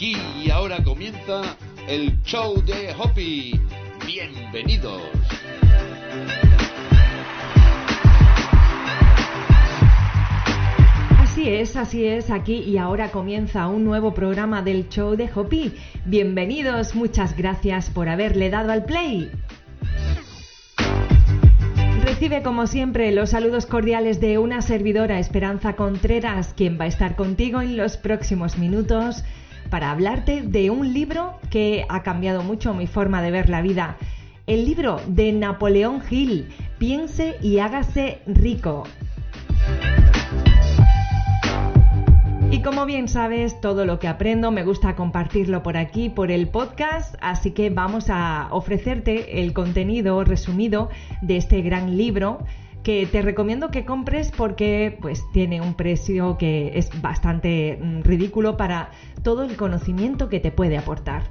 Aquí y ahora comienza el show de Hoppy. Bienvenidos. Así es, así es, aquí y ahora comienza un nuevo programa del show de Hopi. Bienvenidos, muchas gracias por haberle dado al play. Recibe como siempre los saludos cordiales de una servidora Esperanza Contreras, quien va a estar contigo en los próximos minutos para hablarte de un libro que ha cambiado mucho mi forma de ver la vida. El libro de Napoleón Hill, Piense y hágase rico. Y como bien sabes, todo lo que aprendo me gusta compartirlo por aquí, por el podcast, así que vamos a ofrecerte el contenido resumido de este gran libro te recomiendo que compres porque pues tiene un precio que es bastante mm, ridículo para todo el conocimiento que te puede aportar.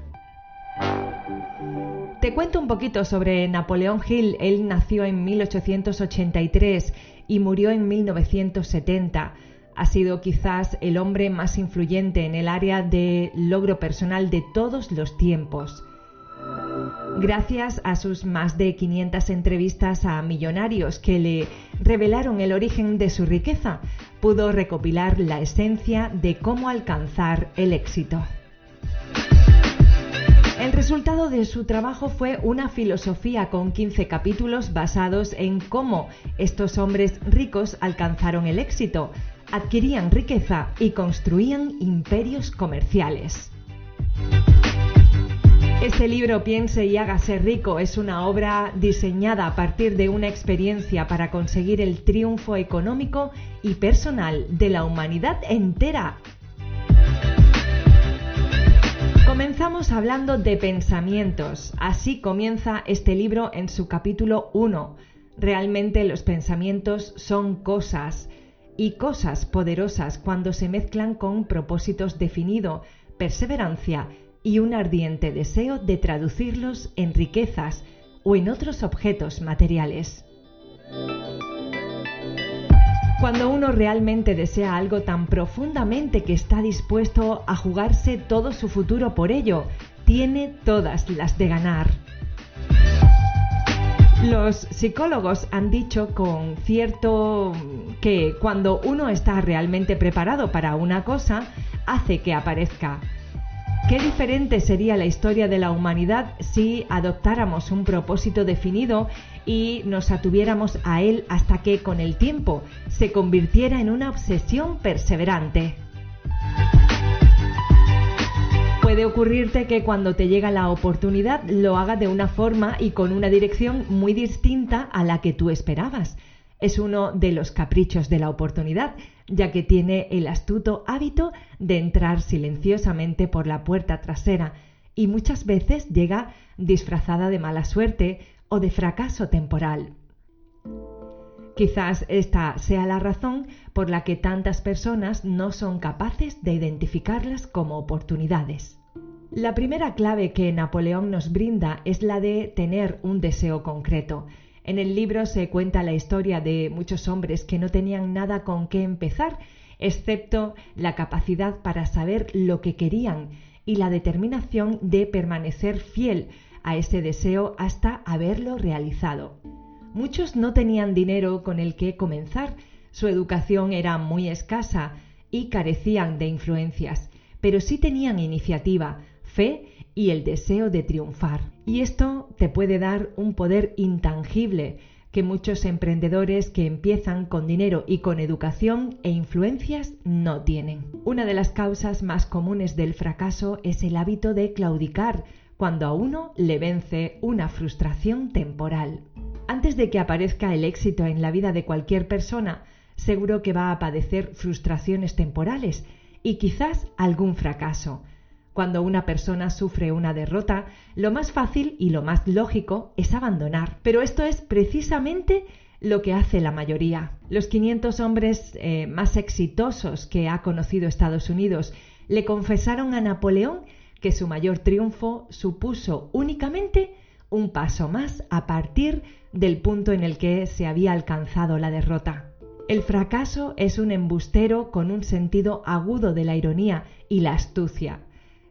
Te cuento un poquito sobre Napoleón Hill. Él nació en 1883 y murió en 1970 ha sido quizás el hombre más influyente en el área de logro personal de todos los tiempos. Gracias a sus más de 500 entrevistas a millonarios que le revelaron el origen de su riqueza, pudo recopilar la esencia de cómo alcanzar el éxito. El resultado de su trabajo fue una filosofía con 15 capítulos basados en cómo estos hombres ricos alcanzaron el éxito, adquirían riqueza y construían imperios comerciales. Este libro Piense y hágase rico es una obra diseñada a partir de una experiencia para conseguir el triunfo económico y personal de la humanidad entera. Comenzamos hablando de pensamientos. Así comienza este libro en su capítulo 1. Realmente los pensamientos son cosas y cosas poderosas cuando se mezclan con propósitos definidos, perseverancia y un ardiente deseo de traducirlos en riquezas o en otros objetos materiales. Cuando uno realmente desea algo tan profundamente que está dispuesto a jugarse todo su futuro por ello, tiene todas las de ganar. Los psicólogos han dicho con cierto que cuando uno está realmente preparado para una cosa, hace que aparezca. ¿Qué diferente sería la historia de la humanidad si adoptáramos un propósito definido y nos atuviéramos a él hasta que con el tiempo se convirtiera en una obsesión perseverante? Puede ocurrirte que cuando te llega la oportunidad lo hagas de una forma y con una dirección muy distinta a la que tú esperabas. Es uno de los caprichos de la oportunidad, ya que tiene el astuto hábito de entrar silenciosamente por la puerta trasera y muchas veces llega disfrazada de mala suerte o de fracaso temporal. Quizás esta sea la razón por la que tantas personas no son capaces de identificarlas como oportunidades. La primera clave que Napoleón nos brinda es la de tener un deseo concreto. En el libro se cuenta la historia de muchos hombres que no tenían nada con qué empezar, excepto la capacidad para saber lo que querían y la determinación de permanecer fiel a ese deseo hasta haberlo realizado. Muchos no tenían dinero con el que comenzar, su educación era muy escasa y carecían de influencias, pero sí tenían iniciativa, fe y el deseo de triunfar. Y esto te puede dar un poder intangible que muchos emprendedores que empiezan con dinero y con educación e influencias no tienen. Una de las causas más comunes del fracaso es el hábito de claudicar cuando a uno le vence una frustración temporal. Antes de que aparezca el éxito en la vida de cualquier persona, seguro que va a padecer frustraciones temporales y quizás algún fracaso, cuando una persona sufre una derrota, lo más fácil y lo más lógico es abandonar. Pero esto es precisamente lo que hace la mayoría. Los 500 hombres eh, más exitosos que ha conocido Estados Unidos le confesaron a Napoleón que su mayor triunfo supuso únicamente un paso más a partir del punto en el que se había alcanzado la derrota. El fracaso es un embustero con un sentido agudo de la ironía y la astucia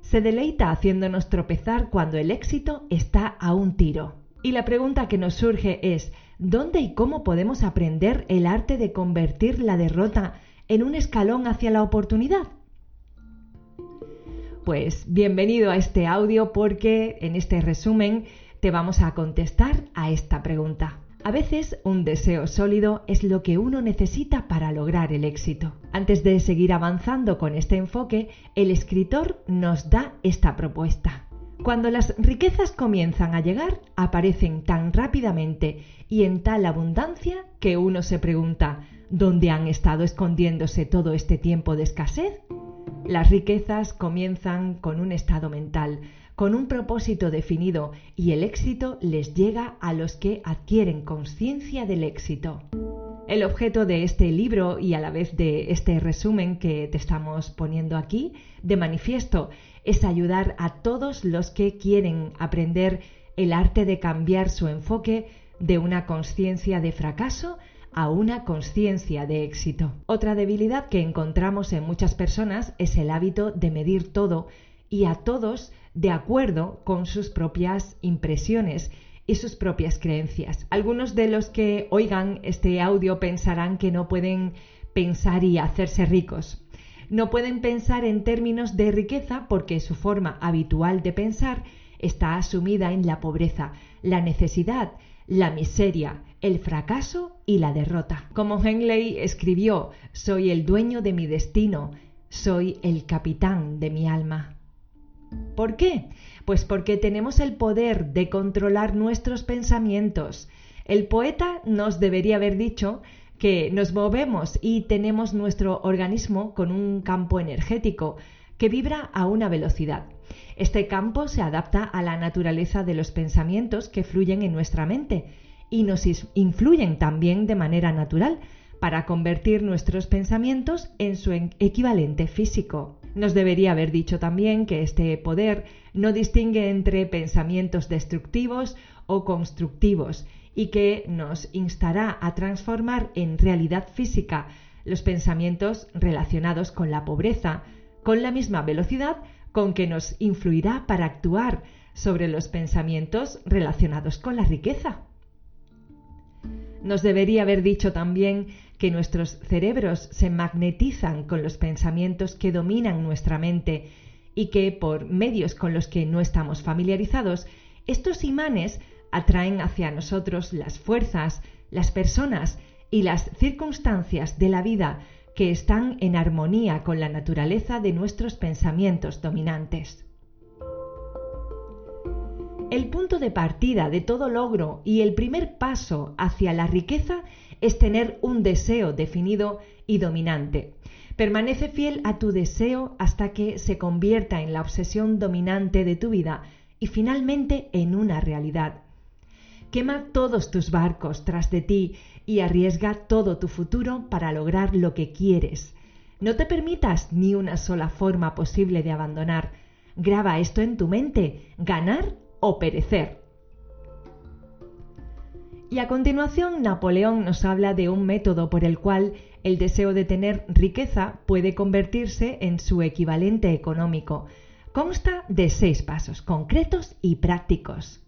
se deleita haciéndonos tropezar cuando el éxito está a un tiro. Y la pregunta que nos surge es, ¿dónde y cómo podemos aprender el arte de convertir la derrota en un escalón hacia la oportunidad? Pues bienvenido a este audio porque en este resumen te vamos a contestar a esta pregunta. A veces un deseo sólido es lo que uno necesita para lograr el éxito. Antes de seguir avanzando con este enfoque, el escritor nos da esta propuesta. Cuando las riquezas comienzan a llegar, aparecen tan rápidamente y en tal abundancia que uno se pregunta, ¿dónde han estado escondiéndose todo este tiempo de escasez? Las riquezas comienzan con un estado mental, con un propósito definido y el éxito les llega a los que adquieren conciencia del éxito. El objeto de este libro y a la vez de este resumen que te estamos poniendo aquí de manifiesto es ayudar a todos los que quieren aprender el arte de cambiar su enfoque de una conciencia de fracaso a una conciencia de éxito. Otra debilidad que encontramos en muchas personas es el hábito de medir todo y a todos de acuerdo con sus propias impresiones y sus propias creencias. Algunos de los que oigan este audio pensarán que no pueden pensar y hacerse ricos. No pueden pensar en términos de riqueza porque su forma habitual de pensar está asumida en la pobreza, la necesidad, la miseria, el fracaso y la derrota. Como Henley escribió, soy el dueño de mi destino, soy el capitán de mi alma. ¿Por qué? Pues porque tenemos el poder de controlar nuestros pensamientos. El poeta nos debería haber dicho que nos movemos y tenemos nuestro organismo con un campo energético que vibra a una velocidad. Este campo se adapta a la naturaleza de los pensamientos que fluyen en nuestra mente y nos influyen también de manera natural para convertir nuestros pensamientos en su equivalente físico. Nos debería haber dicho también que este poder no distingue entre pensamientos destructivos o constructivos y que nos instará a transformar en realidad física los pensamientos relacionados con la pobreza con la misma velocidad con que nos influirá para actuar sobre los pensamientos relacionados con la riqueza. Nos debería haber dicho también que nuestros cerebros se magnetizan con los pensamientos que dominan nuestra mente y que por medios con los que no estamos familiarizados, estos imanes atraen hacia nosotros las fuerzas, las personas y las circunstancias de la vida que están en armonía con la naturaleza de nuestros pensamientos dominantes. El punto de partida de todo logro y el primer paso hacia la riqueza es tener un deseo definido y dominante. Permanece fiel a tu deseo hasta que se convierta en la obsesión dominante de tu vida y finalmente en una realidad. Quema todos tus barcos tras de ti y arriesga todo tu futuro para lograr lo que quieres. No te permitas ni una sola forma posible de abandonar. Graba esto en tu mente, ganar o perecer. Y a continuación, Napoleón nos habla de un método por el cual el deseo de tener riqueza puede convertirse en su equivalente económico. Consta de seis pasos concretos y prácticos.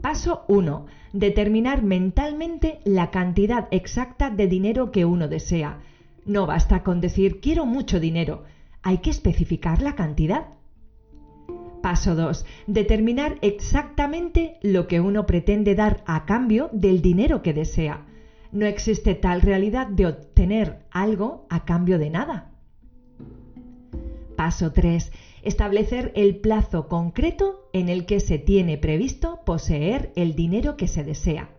Paso 1. Determinar mentalmente la cantidad exacta de dinero que uno desea. No basta con decir quiero mucho dinero, hay que especificar la cantidad. Paso 2. Determinar exactamente lo que uno pretende dar a cambio del dinero que desea. No existe tal realidad de obtener algo a cambio de nada. Paso 3. Establecer el plazo concreto en el que se tiene previsto poseer el dinero que se desea.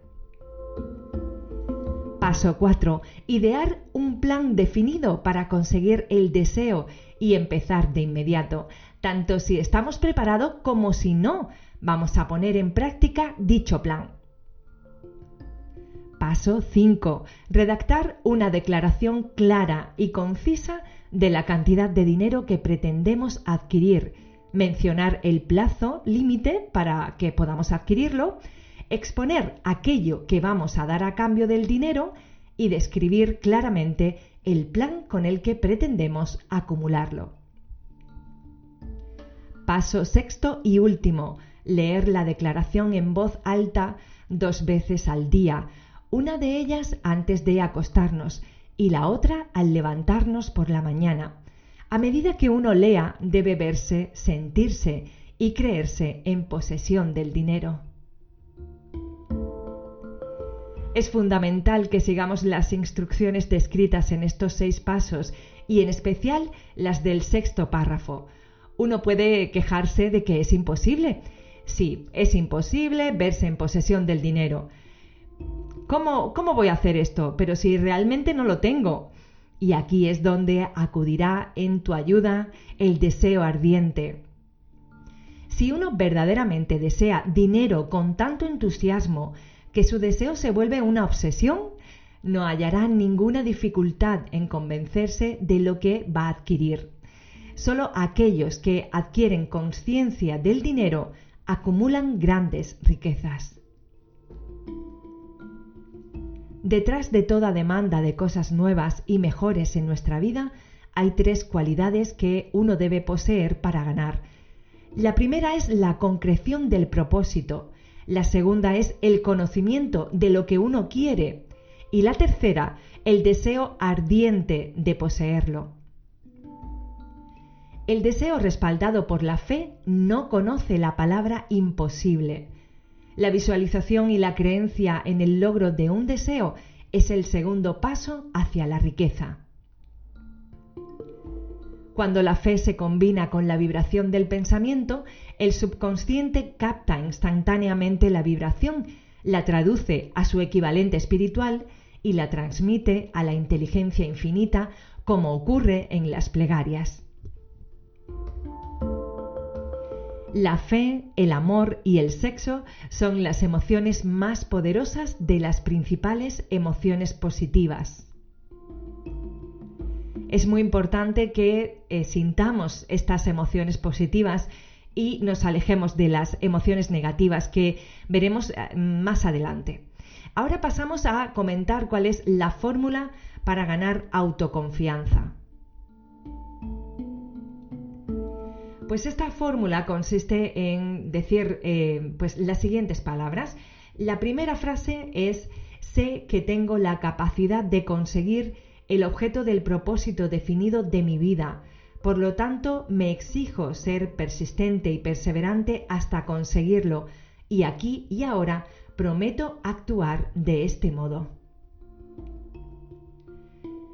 Paso 4. Idear un plan definido para conseguir el deseo y empezar de inmediato tanto si estamos preparados como si no vamos a poner en práctica dicho plan. Paso 5. Redactar una declaración clara y concisa de la cantidad de dinero que pretendemos adquirir. Mencionar el plazo límite para que podamos adquirirlo. Exponer aquello que vamos a dar a cambio del dinero y describir claramente el plan con el que pretendemos acumularlo. Paso sexto y último, leer la declaración en voz alta dos veces al día, una de ellas antes de acostarnos y la otra al levantarnos por la mañana. A medida que uno lea, debe verse, sentirse y creerse en posesión del dinero. Es fundamental que sigamos las instrucciones descritas en estos seis pasos y en especial las del sexto párrafo. Uno puede quejarse de que es imposible. Sí, es imposible verse en posesión del dinero. ¿Cómo, ¿Cómo voy a hacer esto? Pero si realmente no lo tengo. Y aquí es donde acudirá en tu ayuda el deseo ardiente. Si uno verdaderamente desea dinero con tanto entusiasmo que su deseo se vuelve una obsesión, no hallará ninguna dificultad en convencerse de lo que va a adquirir. Solo aquellos que adquieren conciencia del dinero acumulan grandes riquezas. Detrás de toda demanda de cosas nuevas y mejores en nuestra vida hay tres cualidades que uno debe poseer para ganar. La primera es la concreción del propósito, la segunda es el conocimiento de lo que uno quiere y la tercera, el deseo ardiente de poseerlo. El deseo respaldado por la fe no conoce la palabra imposible. La visualización y la creencia en el logro de un deseo es el segundo paso hacia la riqueza. Cuando la fe se combina con la vibración del pensamiento, el subconsciente capta instantáneamente la vibración, la traduce a su equivalente espiritual y la transmite a la inteligencia infinita como ocurre en las plegarias. La fe, el amor y el sexo son las emociones más poderosas de las principales emociones positivas. Es muy importante que eh, sintamos estas emociones positivas y nos alejemos de las emociones negativas que veremos eh, más adelante. Ahora pasamos a comentar cuál es la fórmula para ganar autoconfianza. Pues esta fórmula consiste en decir eh, pues las siguientes palabras. La primera frase es sé que tengo la capacidad de conseguir el objeto del propósito definido de mi vida. Por lo tanto, me exijo ser persistente y perseverante hasta conseguirlo. Y aquí y ahora prometo actuar de este modo.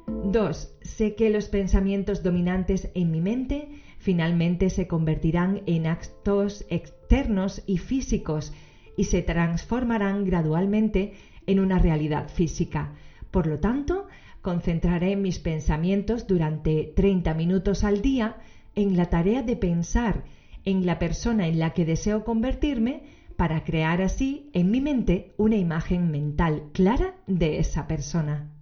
2. Sé que los pensamientos dominantes en mi mente finalmente se convertirán en actos externos y físicos y se transformarán gradualmente en una realidad física. Por lo tanto, concentraré mis pensamientos durante 30 minutos al día en la tarea de pensar en la persona en la que deseo convertirme para crear así en mi mente una imagen mental clara de esa persona.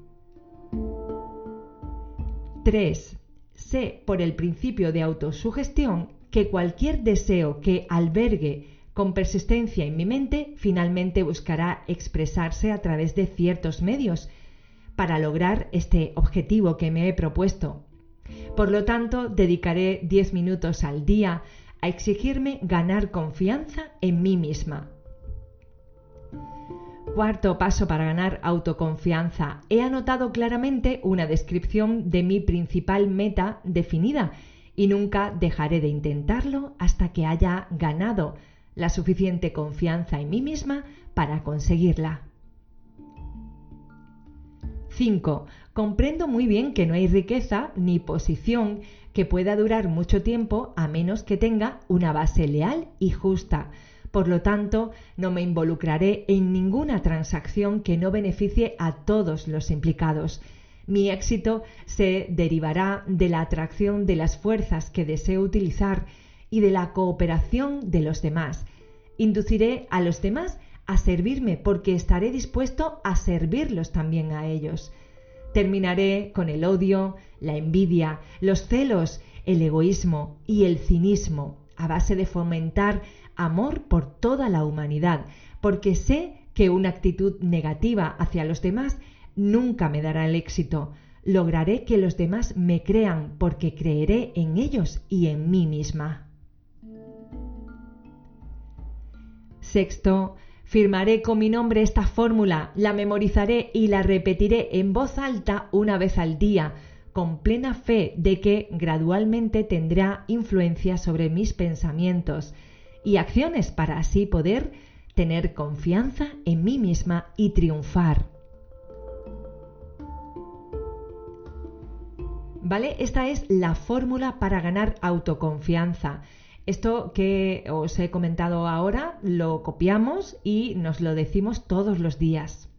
3 sé por el principio de autosugestión que cualquier deseo que albergue con persistencia en mi mente finalmente buscará expresarse a través de ciertos medios para lograr este objetivo que me he propuesto. Por lo tanto, dedicaré 10 minutos al día a exigirme ganar confianza en mí misma. Cuarto paso para ganar autoconfianza. He anotado claramente una descripción de mi principal meta definida y nunca dejaré de intentarlo hasta que haya ganado la suficiente confianza en mí misma para conseguirla. 5. Comprendo muy bien que no hay riqueza ni posición que pueda durar mucho tiempo a menos que tenga una base leal y justa por lo tanto, no me involucraré en ninguna transacción que no beneficie a todos los implicados. Mi éxito se derivará de la atracción de las fuerzas que deseo utilizar y de la cooperación de los demás. Induciré a los demás a servirme porque estaré dispuesto a servirlos también a ellos. Terminaré con el odio, la envidia, los celos, el egoísmo y el cinismo a base de fomentar amor por toda la humanidad, porque sé que una actitud negativa hacia los demás nunca me dará el éxito. Lograré que los demás me crean porque creeré en ellos y en mí misma. Sexto, firmaré con mi nombre esta fórmula, la memorizaré y la repetiré en voz alta una vez al día, con plena fe de que gradualmente tendrá influencia sobre mis pensamientos y acciones para así poder tener confianza en mí misma y triunfar. ¿Vale? Esta es la fórmula para ganar autoconfianza. Esto que os he comentado ahora lo copiamos y nos lo decimos todos los días.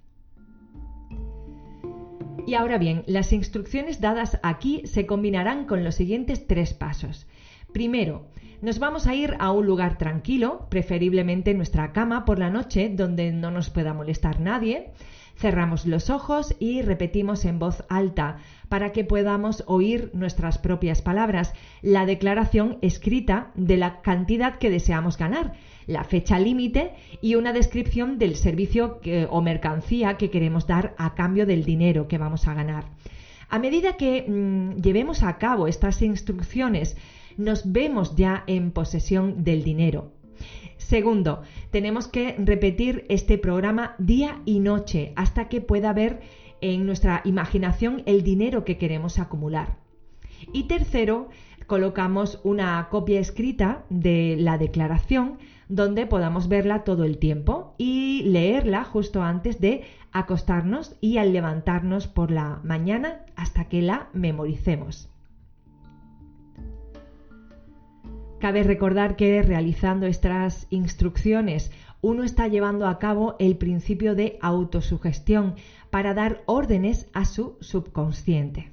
Y ahora bien, las instrucciones dadas aquí se combinarán con los siguientes tres pasos. Primero, nos vamos a ir a un lugar tranquilo, preferiblemente nuestra cama por la noche, donde no nos pueda molestar nadie. Cerramos los ojos y repetimos en voz alta para que podamos oír nuestras propias palabras, la declaración escrita de la cantidad que deseamos ganar, la fecha límite y una descripción del servicio o mercancía que queremos dar a cambio del dinero que vamos a ganar. A medida que mm, llevemos a cabo estas instrucciones, nos vemos ya en posesión del dinero. Segundo, tenemos que repetir este programa día y noche hasta que pueda ver en nuestra imaginación el dinero que queremos acumular. Y tercero, colocamos una copia escrita de la declaración donde podamos verla todo el tiempo y leerla justo antes de acostarnos y al levantarnos por la mañana hasta que la memoricemos. Cabe recordar que realizando estas instrucciones uno está llevando a cabo el principio de autosugestión para dar órdenes a su subconsciente.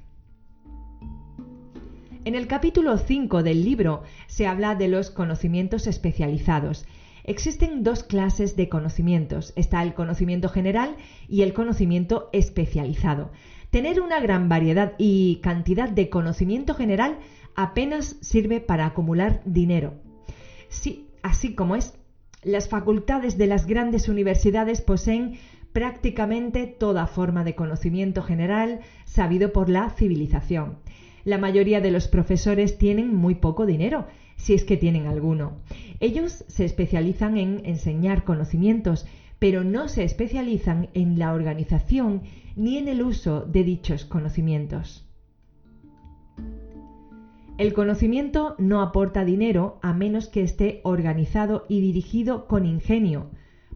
En el capítulo 5 del libro se habla de los conocimientos especializados. Existen dos clases de conocimientos. Está el conocimiento general y el conocimiento especializado. Tener una gran variedad y cantidad de conocimiento general apenas sirve para acumular dinero. Sí, así como es, las facultades de las grandes universidades poseen prácticamente toda forma de conocimiento general sabido por la civilización. La mayoría de los profesores tienen muy poco dinero, si es que tienen alguno. Ellos se especializan en enseñar conocimientos, pero no se especializan en la organización ni en el uso de dichos conocimientos. El conocimiento no aporta dinero a menos que esté organizado y dirigido con ingenio,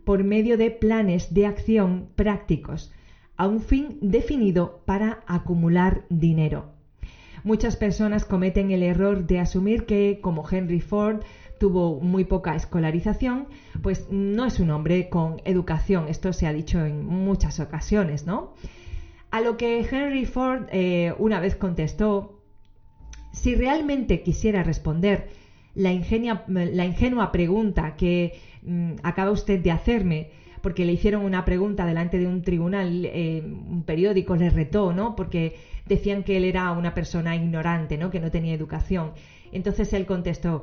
por medio de planes de acción prácticos, a un fin definido para acumular dinero. Muchas personas cometen el error de asumir que, como Henry Ford tuvo muy poca escolarización, pues no es un hombre con educación. Esto se ha dicho en muchas ocasiones, ¿no? A lo que Henry Ford eh, una vez contestó si realmente quisiera responder la, ingenua pregunta que mm, acaba usted de hacerme, porque le hicieron una pregunta delante de un tribunal, eh, un periódico le retó, ¿no? Porque decían que él era una persona ignorante, ¿no? Que no tenía educación. Entonces él contestó,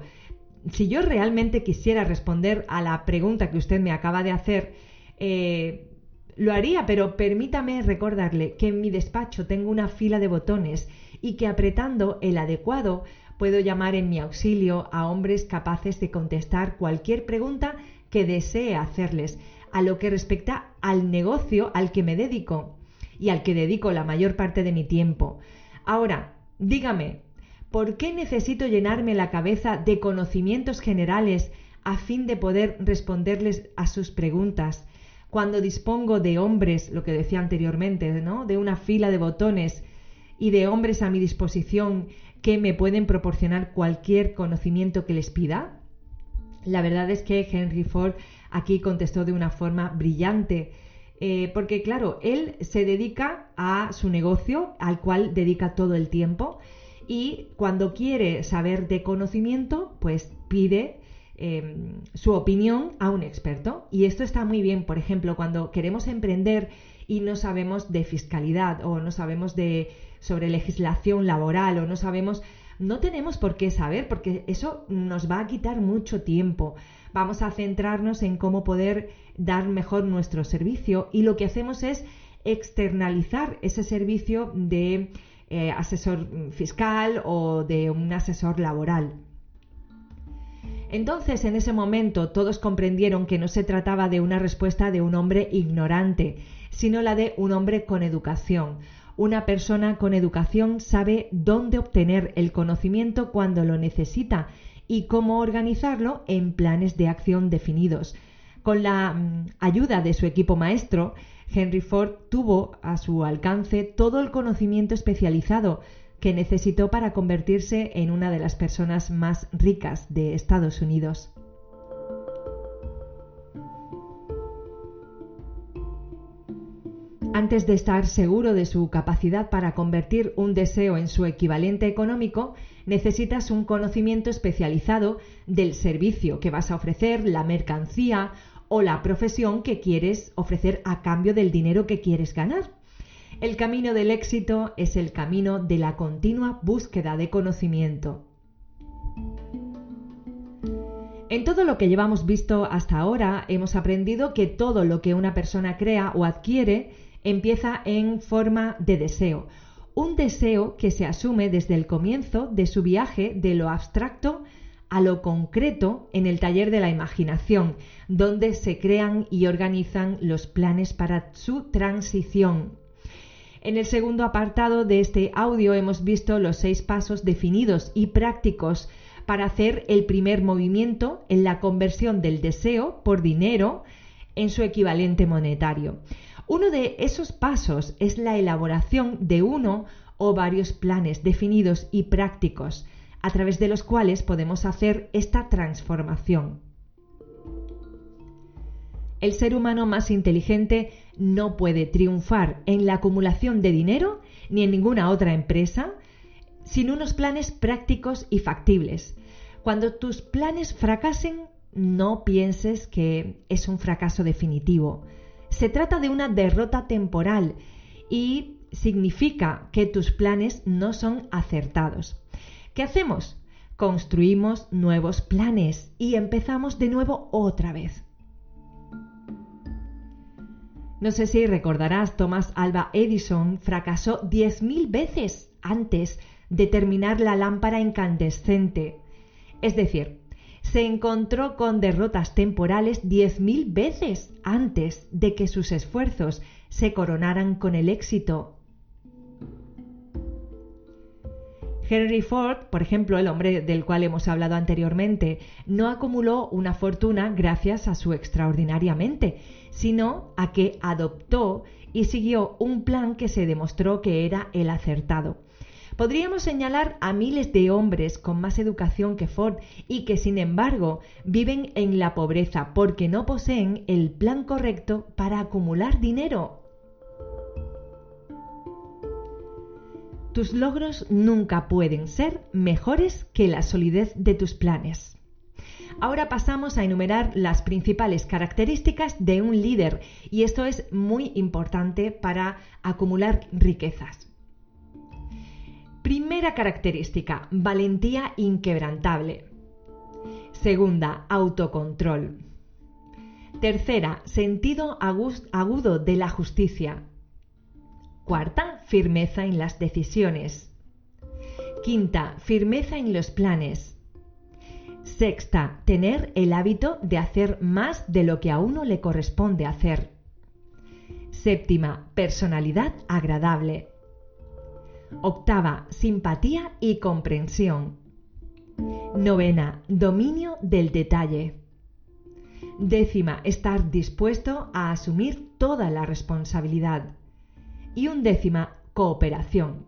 si yo realmente quisiera responder a la pregunta que usted me acaba de hacer, eh, lo haría, pero permítame recordarle que en mi despacho tengo una fila de botones y que apretando el adecuado puedo llamar en mi auxilio a hombres capaces de contestar cualquier pregunta que desee hacerles a lo que respecta al negocio al que me dedico y al que dedico la mayor parte de mi tiempo. Ahora, dígame, ¿por qué necesito llenarme la cabeza de conocimientos generales a fin de poder responderles a sus preguntas? Cuando dispongo de hombres, lo que decía anteriormente, ¿no? De una fila de botones y de hombres a mi disposición que me pueden proporcionar cualquier conocimiento que les pida? La verdad es que Henry Ford aquí contestó de una forma brillante, eh, porque claro, él se dedica a su negocio, al cual dedica todo el tiempo, y cuando quiere saber de conocimiento, pues pide em, su opinión a un experto. Y esto está muy bien, por ejemplo, cuando queremos emprender y no sabemos de fiscalidad o no sabemos de sobre legislación laboral o no sabemos, no tenemos por qué saber porque eso nos va a quitar mucho tiempo. Vamos a centrarnos en cómo poder dar mejor nuestro servicio y lo que hacemos es externalizar ese servicio de eh, asesor fiscal o de un asesor laboral. Entonces, en ese momento, todos comprendieron que no se trataba de una respuesta de un hombre ignorante, sino la de un hombre con educación. Una persona con educación sabe dónde obtener el conocimiento cuando lo necesita y cómo organizarlo en planes de acción definidos. Con la mm, ayuda de su equipo maestro, Henry Ford tuvo a su alcance todo el conocimiento especializado que necesitó para convertirse en una de las personas más ricas de Estados Unidos. Antes de estar seguro de su capacidad para convertir un deseo en su equivalente económico, necesitas un conocimiento especializado del servicio que vas a ofrecer, la mercancía o la profesión que quieres ofrecer a cambio del dinero que quieres ganar. El camino del éxito es el camino de la continua búsqueda de conocimiento. En todo lo que llevamos visto hasta ahora, hemos aprendido que todo lo que una persona crea o adquiere empieza en forma de deseo. Un deseo que se asume desde el comienzo de su viaje de lo abstracto a lo concreto en el taller de la imaginación, donde se crean y organizan los planes para su transición. En el segundo apartado de este audio hemos visto los seis pasos definidos y prácticos para hacer el primer movimiento en la conversión del deseo por dinero en su equivalente monetario. Uno de esos pasos es la elaboración de uno o varios planes definidos y prácticos, a través de los cuales podemos hacer esta transformación. El ser humano más inteligente no puede triunfar en la acumulación de dinero ni en ninguna otra empresa sin unos planes prácticos y factibles. Cuando tus planes fracasen, no pienses que es un fracaso definitivo. Se trata de una derrota temporal y significa que tus planes no son acertados. ¿Qué hacemos? Construimos nuevos planes y empezamos de nuevo otra vez. No sé si recordarás, Thomas Alba Edison fracasó 10.000 veces antes de terminar la lámpara incandescente. Es decir, se encontró con derrotas temporales 10.000 veces antes de que sus esfuerzos se coronaran con el éxito Henry Ford, por ejemplo, el hombre del cual hemos hablado anteriormente, no acumuló una fortuna gracias a su extraordinaria mente, sino a que adoptó y siguió un plan que se demostró que era el acertado. Podríamos señalar a miles de hombres con más educación que Ford y que sin embargo viven en la pobreza porque no poseen el plan correcto para acumular dinero Tus logros nunca pueden ser mejores que la solidez de tus planes. Ahora pasamos a enumerar las principales características de un líder y esto es muy importante para acumular riquezas. Primera característica, valentía inquebrantable. Segunda, autocontrol. Tercera, sentido agudo de la justicia. Cuarta, firmeza en las decisiones. Quinta, firmeza en los planes. Sexta, tener el hábito de hacer más de lo que a uno le corresponde hacer. Séptima, personalidad agradable. Octava, simpatía y comprensión. Novena, dominio del detalle. Décima, estar dispuesto a asumir toda la responsabilidad y un décima cooperación.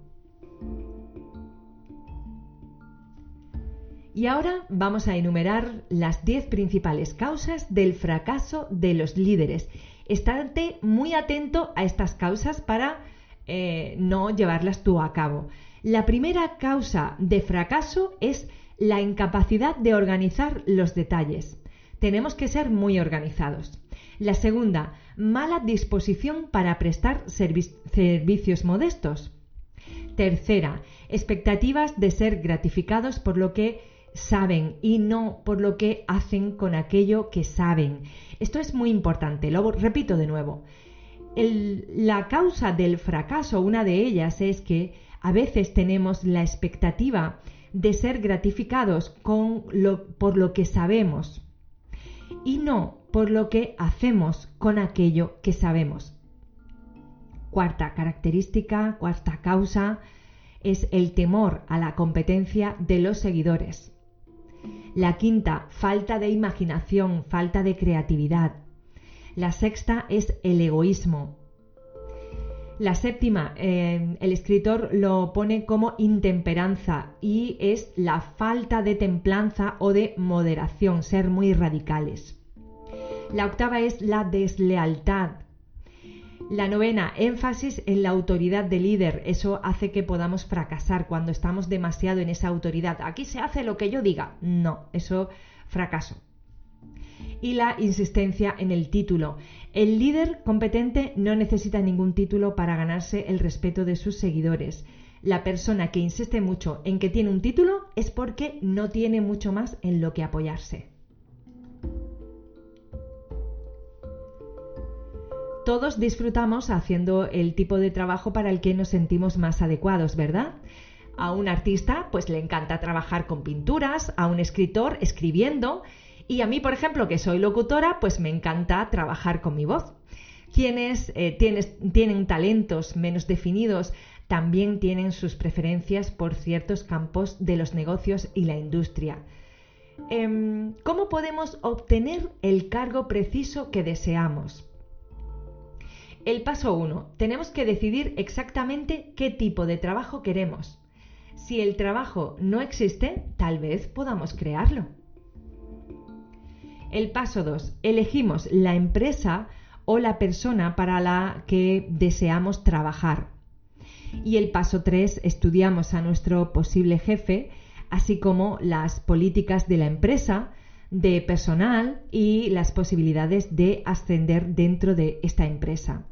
Y ahora vamos a enumerar las 10 principales causas del fracaso de los líderes. Estate muy atento a estas causas para eh, no llevarlas tú a cabo. La primera causa de fracaso es la incapacidad de organizar los detalles. Tenemos que ser muy organizados. La segunda, mala disposición para prestar servicios modestos. Tercera, expectativas de ser gratificados por lo que saben y no por lo que hacen con aquello que saben. Esto es muy importante, lo repito de nuevo. La causa del fracaso, una de ellas, es que a veces tenemos la expectativa de ser gratificados con lo, por lo que sabemos y no por lo que hacemos con aquello que sabemos. Cuarta característica, cuarta causa, es el temor a la competencia de los seguidores. La quinta, falta de imaginación, falta de creatividad. La sexta es el egoísmo. La séptima, eh, el escritor lo pone como intemperanza y es la falta de templanza o de moderación, ser muy radicales. La octava es la deslealtad, la novena, énfasis en la autoridad del líder. Eso hace que podamos fracasar cuando estamos demasiado en esa autoridad. Aquí se hace lo que yo diga. No, eso fracaso. Y la insistencia en el título. El líder competente no necesita ningún título para ganarse el respeto de sus seguidores. La persona que insiste mucho en que tiene un título es porque no tiene mucho más en lo que apoyarse. todos disfrutamos haciendo el tipo de trabajo para el que nos sentimos más adecuados, ¿verdad? A un artista pues le encanta trabajar con pinturas, a un escritor escribiendo y a mí, por ejemplo, que soy locutora, pues me encanta trabajar con mi voz. Quienes eh, tienen talentos menos definidos también tienen sus preferencias por ciertos campos de los negocios y la industria. Em, ¿Cómo podemos obtener el cargo preciso que deseamos? El paso 1. Tenemos que decidir exactamente qué tipo de trabajo queremos. Si el trabajo no existe, tal vez podamos crearlo. El paso 2. Elegimos la empresa o la persona para la que deseamos trabajar. Y el paso 3. Estudiamos a nuestro posible jefe, así como las políticas de la empresa, de personal y las posibilidades de ascender dentro de esta empresa.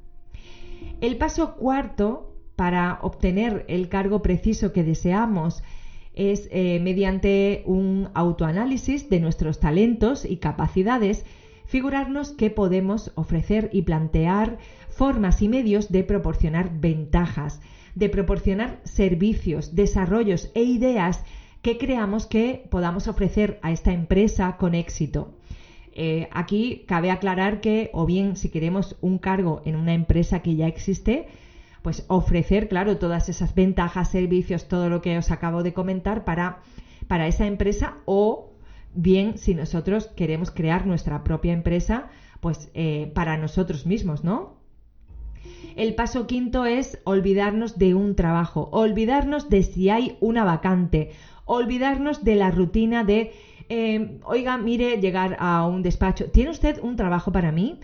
El paso cuarto para obtener el cargo preciso que deseamos es eh, mediante un autoanálisis de nuestros talentos y capacidades, figurarnos qué podemos ofrecer y plantear formas y medios de proporcionar ventajas, de proporcionar servicios, desarrollos e ideas que creamos que podamos ofrecer a esta empresa con éxito. Eh, aquí cabe aclarar que, o bien si queremos un cargo en una empresa que ya existe, pues ofrecer, claro, todas esas ventajas, servicios, todo lo que os acabo de comentar para, para esa empresa o bien si nosotros queremos crear nuestra propia empresa, pues eh, para nosotros mismos, ¿no? El paso quinto es olvidarnos de un trabajo, olvidarnos de si hay una vacante, olvidarnos de la rutina de eh, oiga, mire, llegar a un despacho, ¿tiene usted un trabajo para mí?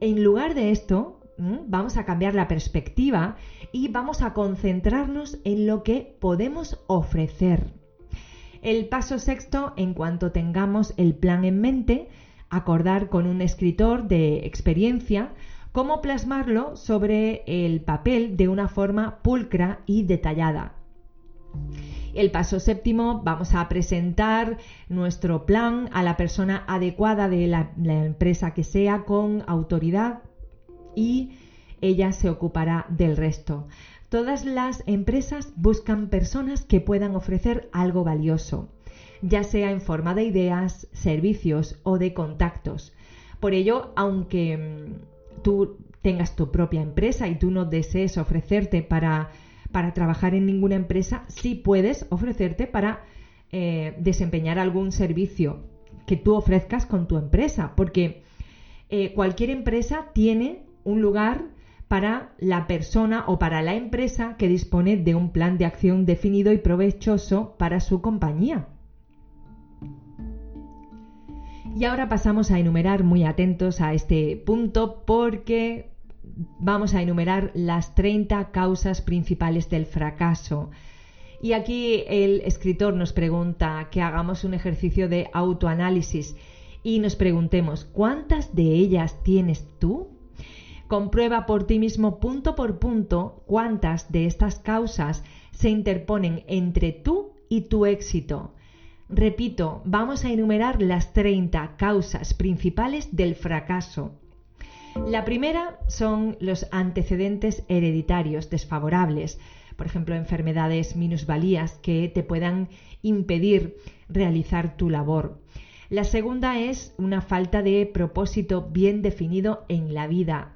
En lugar de esto, vamos a cambiar la perspectiva y vamos a concentrarnos en lo que podemos ofrecer. El paso sexto, en cuanto tengamos el plan en mente, acordar con un escritor de experiencia cómo plasmarlo sobre el papel de una forma pulcra y detallada. El paso séptimo, vamos a presentar nuestro plan a la persona adecuada de la, empresa que sea con autoridad y ella se ocupará del resto. Todas las empresas buscan personas que puedan ofrecer algo valioso, ya sea en forma de ideas, servicios o de contactos. Por ello, aunque mm, tú tengas tu propia empresa y tú no desees ofrecerte para para trabajar en ninguna empresa, sí puedes ofrecerte para eh, desempeñar algún servicio que tú ofrezcas con tu empresa, porque eh, cualquier empresa tiene un lugar para la persona o para la empresa que dispone de un plan de acción definido y provechoso para su compañía. Y ahora pasamos a enumerar muy atentos a este punto porque vamos a enumerar las 30 causas principales del fracaso. Y aquí el escritor nos pregunta que hagamos un ejercicio de autoanálisis y nos preguntemos, ¿cuántas de ellas tienes tú? Comprueba por ti mismo punto por punto cuántas de estas causas se interponen entre tú y tu éxito. Repito, vamos a enumerar las 30 causas principales del fracaso. La primera son los antecedentes hereditarios desfavorables. por ejemplo, enfermedades, minusvalías que te puedan impedir realizar tu labor. La segunda es una falta de propósito bien definido en la vida.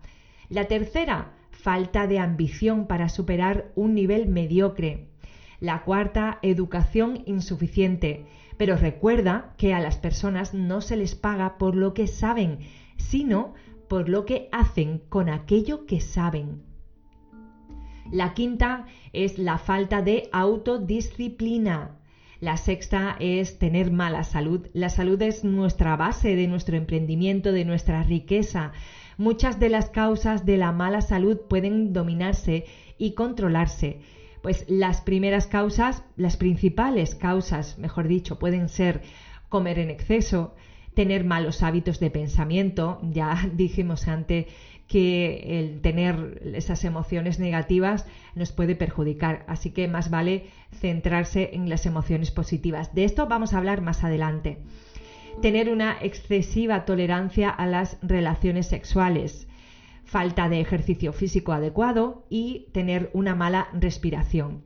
La tercera, falta de ambición para superar un nivel mediocre. La cuarta, educación insuficiente. Pero recuerda que a las personas no se les paga por lo que saben, sino por lo que hacen con aquello que saben. La quinta es la falta de autodisciplina. La sexta es tener mala salud. La salud es nuestra base de nuestro emprendimiento, de nuestra riqueza. Muchas de las causas de la mala salud pueden dominarse y controlarse. Pues las primeras causas, las principales causas, mejor dicho, pueden ser comer en exceso, tener malos hábitos de pensamiento, ya dijimos antes que el tener esas emociones negativas nos puede perjudicar, así que más vale centrarse en las emociones positivas. De esto vamos a hablar más adelante. Tener una excesiva tolerancia a las relaciones sexuales, falta de ejercicio físico adecuado y tener una mala respiración.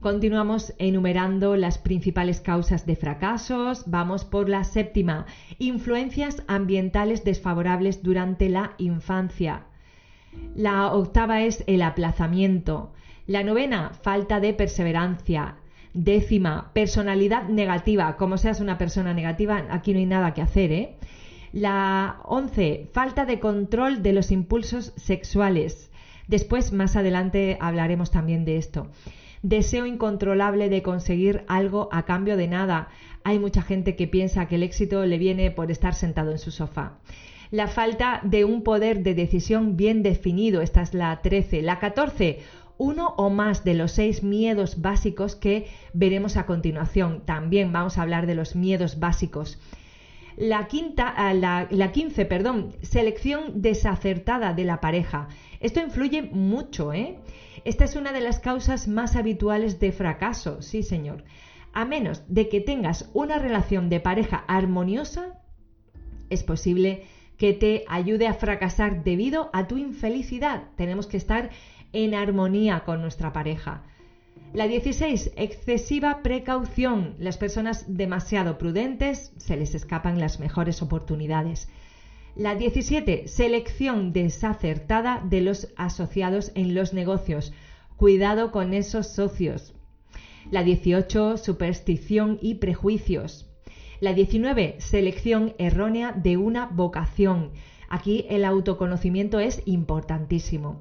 Continuamos enumerando las principales causas de fracasos. Vamos por la séptima, influencias ambientales desfavorables durante la infancia. La octava es el aplazamiento. La novena, falta de perseverancia. Décima, personalidad negativa. Como seas una persona negativa, aquí no hay nada que hacer, ¿eh? La once, falta de control de los impulsos sexuales. Después, más adelante, hablaremos también de esto deseo incontrolable de conseguir algo a cambio de nada. Hay mucha gente que piensa que el éxito le viene por estar sentado en su sofá. La falta de un poder de decisión bien definido, esta es la 13. La 14, uno o más de los seis miedos básicos que veremos a continuación. También vamos a hablar de los miedos básicos. La, quinta, ah, la, la 15, perdón, selección desacertada de la pareja. Esto influye mucho, ¿eh? Esta es una de las causas más habituales de fracaso, sí señor. A menos de que tengas una relación de pareja armoniosa, es posible que te ayude a fracasar debido a tu infelicidad. Tenemos que estar en armonía con nuestra pareja. La 16, excesiva precaución. Las personas demasiado prudentes se les escapan las mejores oportunidades. La 17. Selección desacertada de los asociados en los negocios. Cuidado con esos socios. La 18. Superstición y prejuicios. La 19. Selección errónea de una vocación. Aquí el autoconocimiento es importantísimo.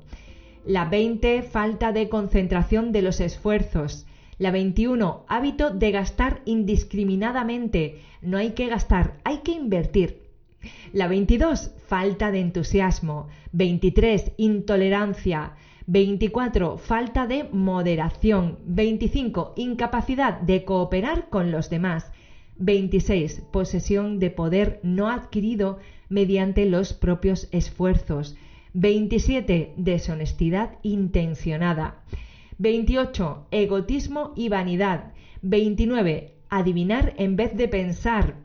La 20. Falta de concentración de los esfuerzos. La 21. Hábito de gastar indiscriminadamente. No hay que gastar, hay que invertir. La 22, falta de entusiasmo. 23, intolerancia. 24, falta de moderación. 25, incapacidad de cooperar con los demás. 26, posesión de poder no adquirido mediante los propios esfuerzos. 27, deshonestidad intencionada. 28, egotismo y vanidad. 29, adivinar en vez de pensar.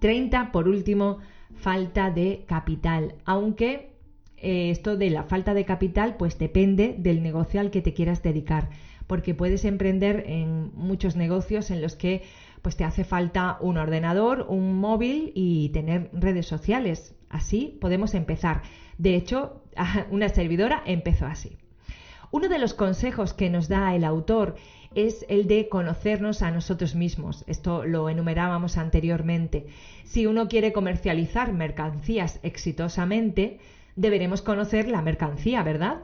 30, por último, falta de capital, aunque eh, esto de la falta de capital pues depende del negocio al que te quieras dedicar, porque puedes emprender en muchos negocios en los que pues te hace falta un ordenador, un móvil y tener redes sociales. Así podemos empezar. De hecho, una servidora empezó así. Uno de los consejos que nos da el autor es el de conocernos a nosotros mismos. Esto lo enumerábamos anteriormente. Si uno quiere comercializar mercancías exitosamente, deberemos conocer la mercancía, ¿verdad?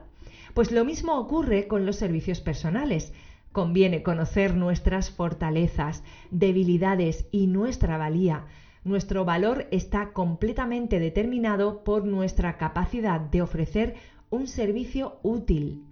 Pues lo mismo ocurre con los servicios personales. Conviene conocer nuestras fortalezas, debilidades y nuestra valía. Nuestro valor está completamente determinado por nuestra capacidad de ofrecer un servicio útil.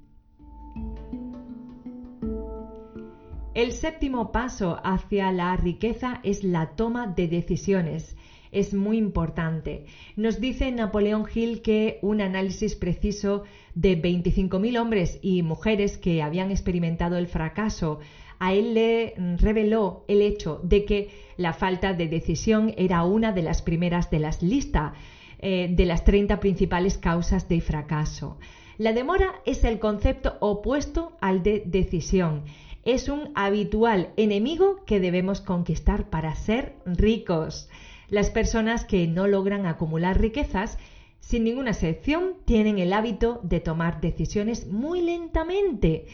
El séptimo paso hacia la riqueza es la toma de decisiones. Es muy importante. Nos dice Napoleón Hill que un análisis preciso de 25.000 hombres y mujeres que habían experimentado el fracaso a él le reveló el hecho de que la falta de decisión era una de las primeras de las listas eh, de las 30 principales causas de fracaso. La demora es el concepto opuesto al de decisión. Es un habitual enemigo que debemos conquistar para ser ricos. Las personas que no logran acumular riquezas, sin ninguna excepción, tienen el hábito de tomar decisiones muy lentamente,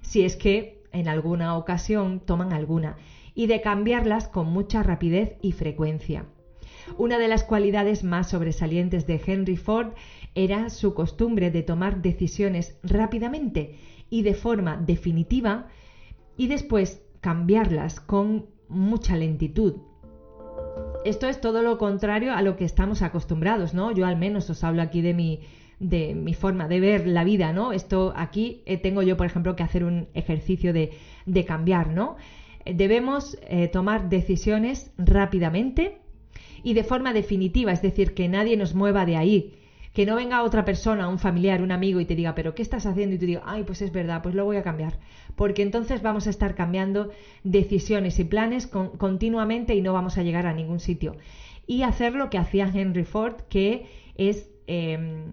si es que en alguna ocasión toman alguna, y de cambiarlas con mucha rapidez y frecuencia. Una de las cualidades más sobresalientes de Henry Ford era su costumbre de tomar decisiones rápidamente y de forma definitiva y después cambiarlas con mucha lentitud. Esto es todo lo contrario a lo que estamos acostumbrados, ¿no? Yo al menos os hablo aquí de mi, de mi forma de ver la vida, ¿no? Esto aquí eh, tengo yo, por ejemplo, que hacer un ejercicio de, de cambiar, ¿no? Debemos eh, tomar decisiones rápidamente y de forma definitiva, es decir, que nadie nos mueva de ahí, que no venga otra persona, un familiar, un amigo y te diga, pero ¿qué estás haciendo? Y tú digas, ay, pues es verdad, pues lo voy a cambiar. Porque entonces vamos a estar cambiando decisiones y planes continuamente y no vamos a llegar a ningún sitio. Y hacer lo que hacía Henry Ford, que es em,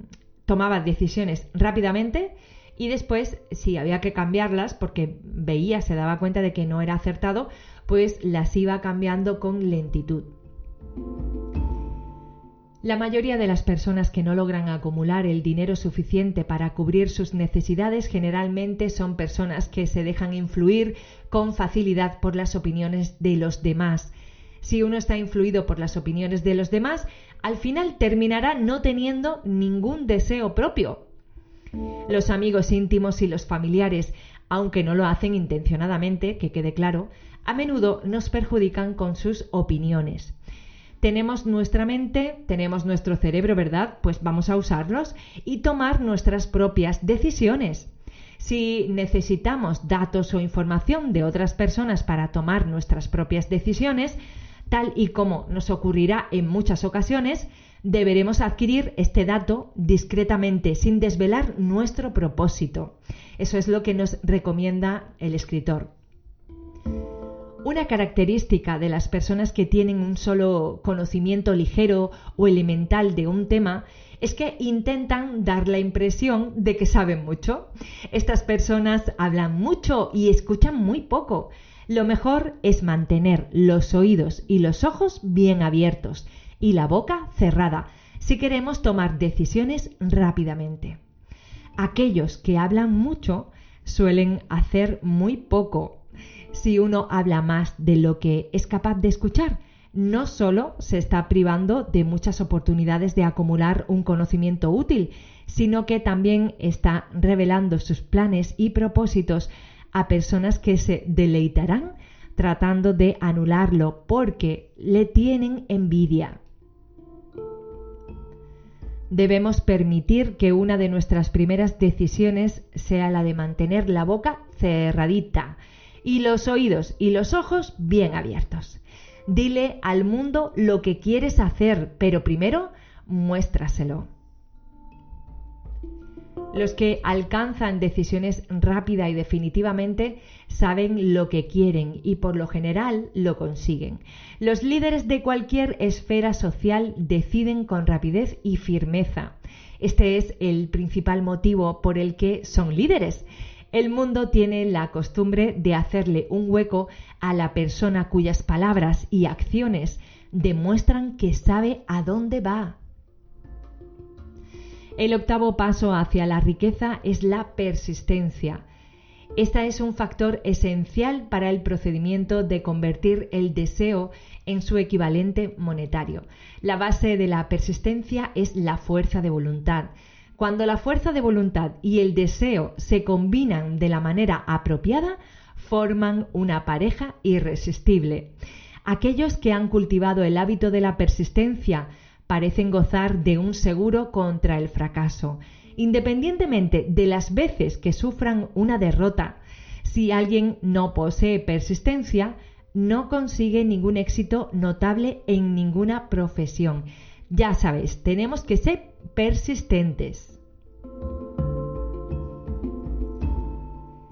tomaba decisiones rápidamente y después, si había que cambiarlas, porque veía, se daba cuenta de que no era acertado, pues las iba cambiando con lentitud. La mayoría de las personas que no logran acumular el dinero suficiente para cubrir sus necesidades generalmente son personas que se dejan influir con facilidad por las opiniones de los demás. Si uno está influido por las opiniones de los demás, al final terminará no teniendo ningún deseo propio. Los amigos íntimos y los familiares, aunque no lo hacen intencionadamente, que quede claro, a menudo nos perjudican con sus opiniones tenemos nuestra mente, tenemos nuestro cerebro, ¿verdad? Pues vamos a usarlos y tomar nuestras propias decisiones. Si necesitamos datos o información de otras personas para tomar nuestras propias decisiones, tal y como nos ocurrirá en muchas ocasiones, deberemos adquirir este dato discretamente, sin desvelar nuestro propósito. Eso es lo que nos recomienda el escritor. Una característica de las personas que tienen un solo conocimiento ligero o elemental de un tema es que intentan dar la impresión de que saben mucho. Estas personas hablan mucho y escuchan muy poco. Lo mejor es mantener los oídos y los ojos bien abiertos y la boca cerrada si queremos tomar decisiones rápidamente. Aquellos que hablan mucho suelen hacer muy poco si uno habla más de lo que es capaz de escuchar. No solo se está privando de muchas oportunidades de acumular un conocimiento útil, sino que también está revelando sus planes y propósitos a personas que se deleitarán tratando de anularlo porque le tienen envidia. Debemos permitir que una de nuestras primeras decisiones sea la de mantener la boca cerradita y los oídos y los ojos bien abiertos. Dile al mundo lo que quieres hacer, pero primero muéstraselo. Los que alcanzan decisiones rápida y definitivamente saben lo que quieren y por lo general lo consiguen. Los líderes de cualquier esfera social deciden con rapidez y firmeza. Este es el principal motivo por el que son líderes el mundo tiene la costumbre de hacerle un hueco a la persona cuyas palabras y acciones demuestran que sabe a dónde va. El octavo paso hacia la riqueza es la persistencia. Esta es un factor esencial para el procedimiento de convertir el deseo en su equivalente monetario. La base de la persistencia es la fuerza de voluntad. Cuando la fuerza de voluntad y el deseo se combinan de la manera apropiada, forman una pareja irresistible. Aquellos que han cultivado el hábito de la persistencia parecen gozar de un seguro contra el fracaso. Independientemente de las veces que sufran una derrota, si alguien no posee persistencia, no consigue ningún éxito notable en ninguna profesión. Ya sabes, tenemos que ser persistentes.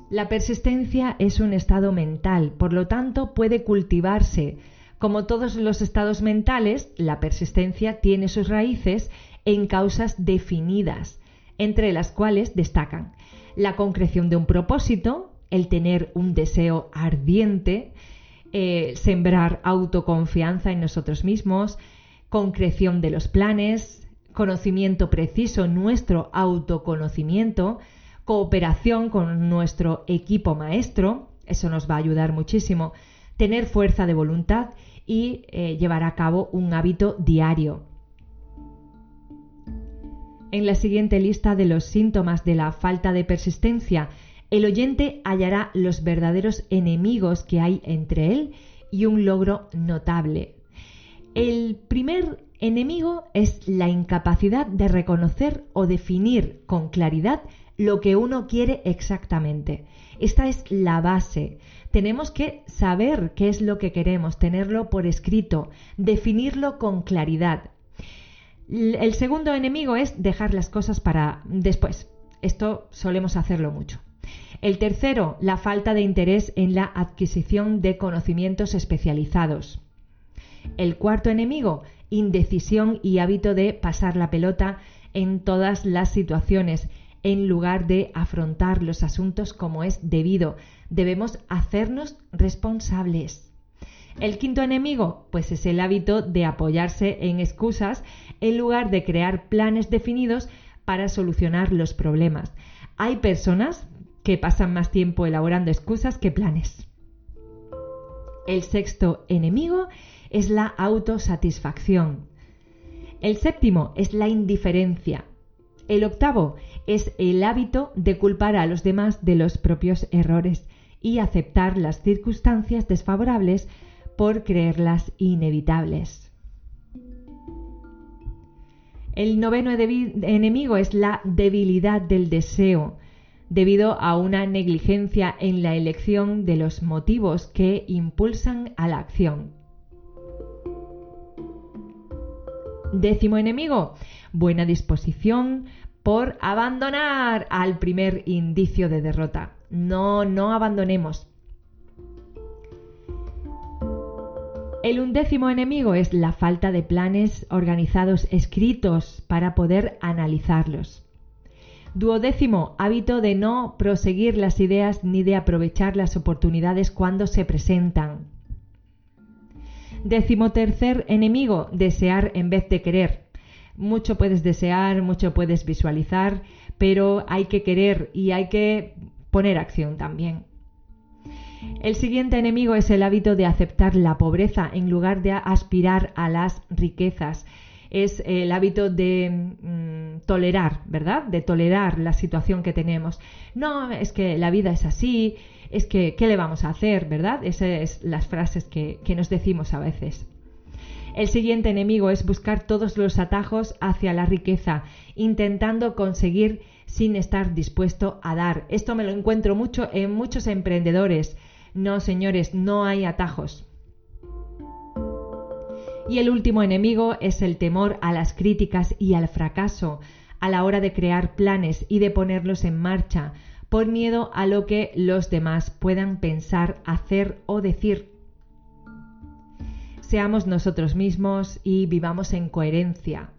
La persistencia es un estado mental, por lo tanto puede cultivarse. Como todos los estados mentales, la persistencia tiene sus raíces en causas definidas. entre las cuales destacan la concreción de un propósito, el tener un deseo ardiente, eh, sembrar autoconfianza en nosotros mismos, concreción de los planes, conocimiento preciso, nuestro autoconocimiento, cooperación con nuestro equipo maestro, eso nos va a ayudar muchísimo, tener fuerza de voluntad y eh, llevar a cabo un hábito diario. En la siguiente lista de los síntomas de la falta de persistencia, el oyente hallará los verdaderos enemigos que hay entre él y un logro notable. El primer enemigo es la incapacidad de reconocer o definir con claridad lo que uno quiere exactamente. Esta es la base. Tenemos que saber qué es lo que queremos, tenerlo por escrito, definirlo con claridad. El segundo enemigo es dejar las cosas para después. Esto solemos hacerlo mucho. El tercero, la falta de interés en la adquisición de conocimientos especializados. El cuarto enemigo, indecisión y hábito de pasar la pelota en todas las situaciones, en lugar de afrontar los asuntos como es debido. Debemos hacernos responsables. El quinto enemigo, pues es el hábito de apoyarse en excusas en lugar de crear planes definidos para solucionar los problemas. Hay personas que pasan más tiempo elaborando excusas que planes. El sexto enemigo es la autosatisfacción. El séptimo es la indiferencia. El octavo es el hábito de culpar a los demás de los propios errores y aceptar las circunstancias desfavorables por creerlas inevitables. El noveno enemigo es la debilidad del deseo debido a una negligencia en la elección de los motivos que impulsan a la acción. Décimo enemigo, buena disposición por abandonar al primer indicio de derrota. No, no abandonemos. El undécimo enemigo es la falta de planes organizados escritos para poder analizarlos. Duodécimo, hábito de no proseguir las ideas ni de aprovechar las oportunidades cuando se presentan. Décimo tercer enemigo, desear en vez de querer. Mucho puedes desear, mucho puedes visualizar, pero hay que querer y hay que poner acción también. El siguiente enemigo es el hábito de aceptar la pobreza en lugar de aspirar a las riquezas es el hábito de mm, tolerar, ¿verdad? De tolerar la situación que tenemos. No, es que la vida es así, es que, ¿qué le vamos a hacer, verdad? Esas son las frases que, que nos decimos a veces. El siguiente enemigo es buscar todos los atajos hacia la riqueza, intentando conseguir sin estar dispuesto a dar. Esto me lo encuentro mucho en muchos emprendedores. No, señores, no hay atajos. Y el último enemigo es el temor a las críticas y al fracaso a la hora de crear planes y de ponerlos en marcha, por miedo a lo que los demás puedan pensar, hacer o decir. Seamos nosotros mismos y vivamos en coherencia.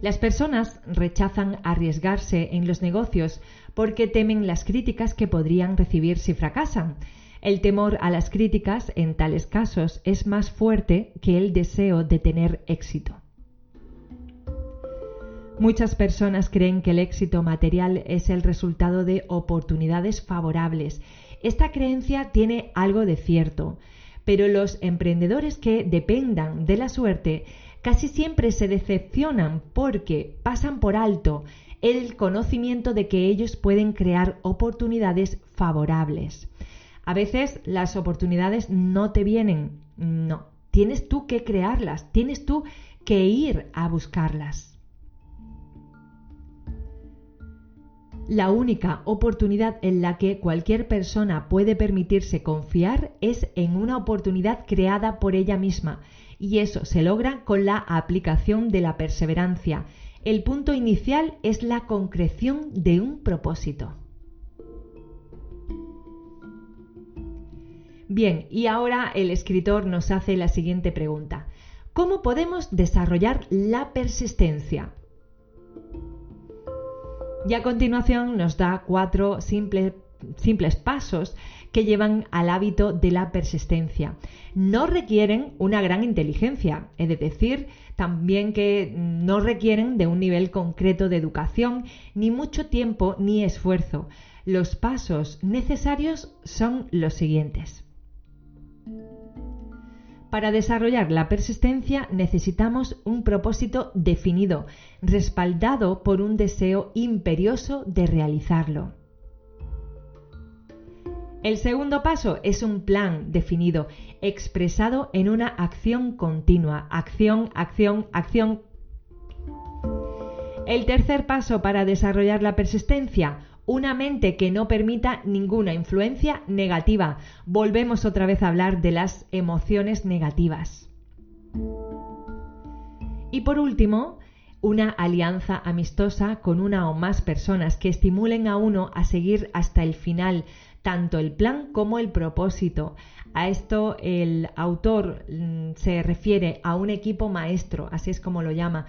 Las personas rechazan arriesgarse en los negocios porque temen las críticas que podrían recibir si fracasan el temor a las críticas en tales casos es más fuerte que el deseo de tener éxito. Muchas personas creen que el éxito material es el resultado de oportunidades favorables. Esta creencia tiene algo de cierto, pero los emprendedores que dependan de la suerte casi siempre se decepcionan porque pasan por alto el conocimiento de que ellos pueden crear oportunidades favorables. A veces las oportunidades no te vienen, no, tienes tú que crearlas, tienes tú que ir a buscarlas. La única oportunidad en la que cualquier persona puede permitirse confiar es en una oportunidad creada por ella misma, y eso se logra con la aplicación de la perseverancia. El punto inicial es la concreción de un propósito. Bien, y ahora el escritor nos hace la siguiente pregunta. ¿Cómo podemos desarrollar la persistencia? Y a continuación nos da cuatro simples pasos que llevan al hábito de la persistencia. No requieren una gran inteligencia, es decir, también que no requieren de un nivel concreto de educación, ni mucho tiempo ni esfuerzo. Los pasos necesarios son los siguientes. Para desarrollar la persistencia necesitamos un propósito definido, respaldado por un deseo imperioso de realizarlo. El segundo paso es un plan definido, expresado en una acción continua. Acción, acción, acción. El tercer paso para desarrollar la persistencia, una mente que no permita ninguna influencia negativa. Volvemos otra vez a hablar de las emociones negativas. Y por último, una alianza amistosa con una o más personas que estimulen a uno a seguir hasta el final, tanto el plan como el propósito. A esto el autor mm, se refiere a un equipo maestro, así es como lo llama.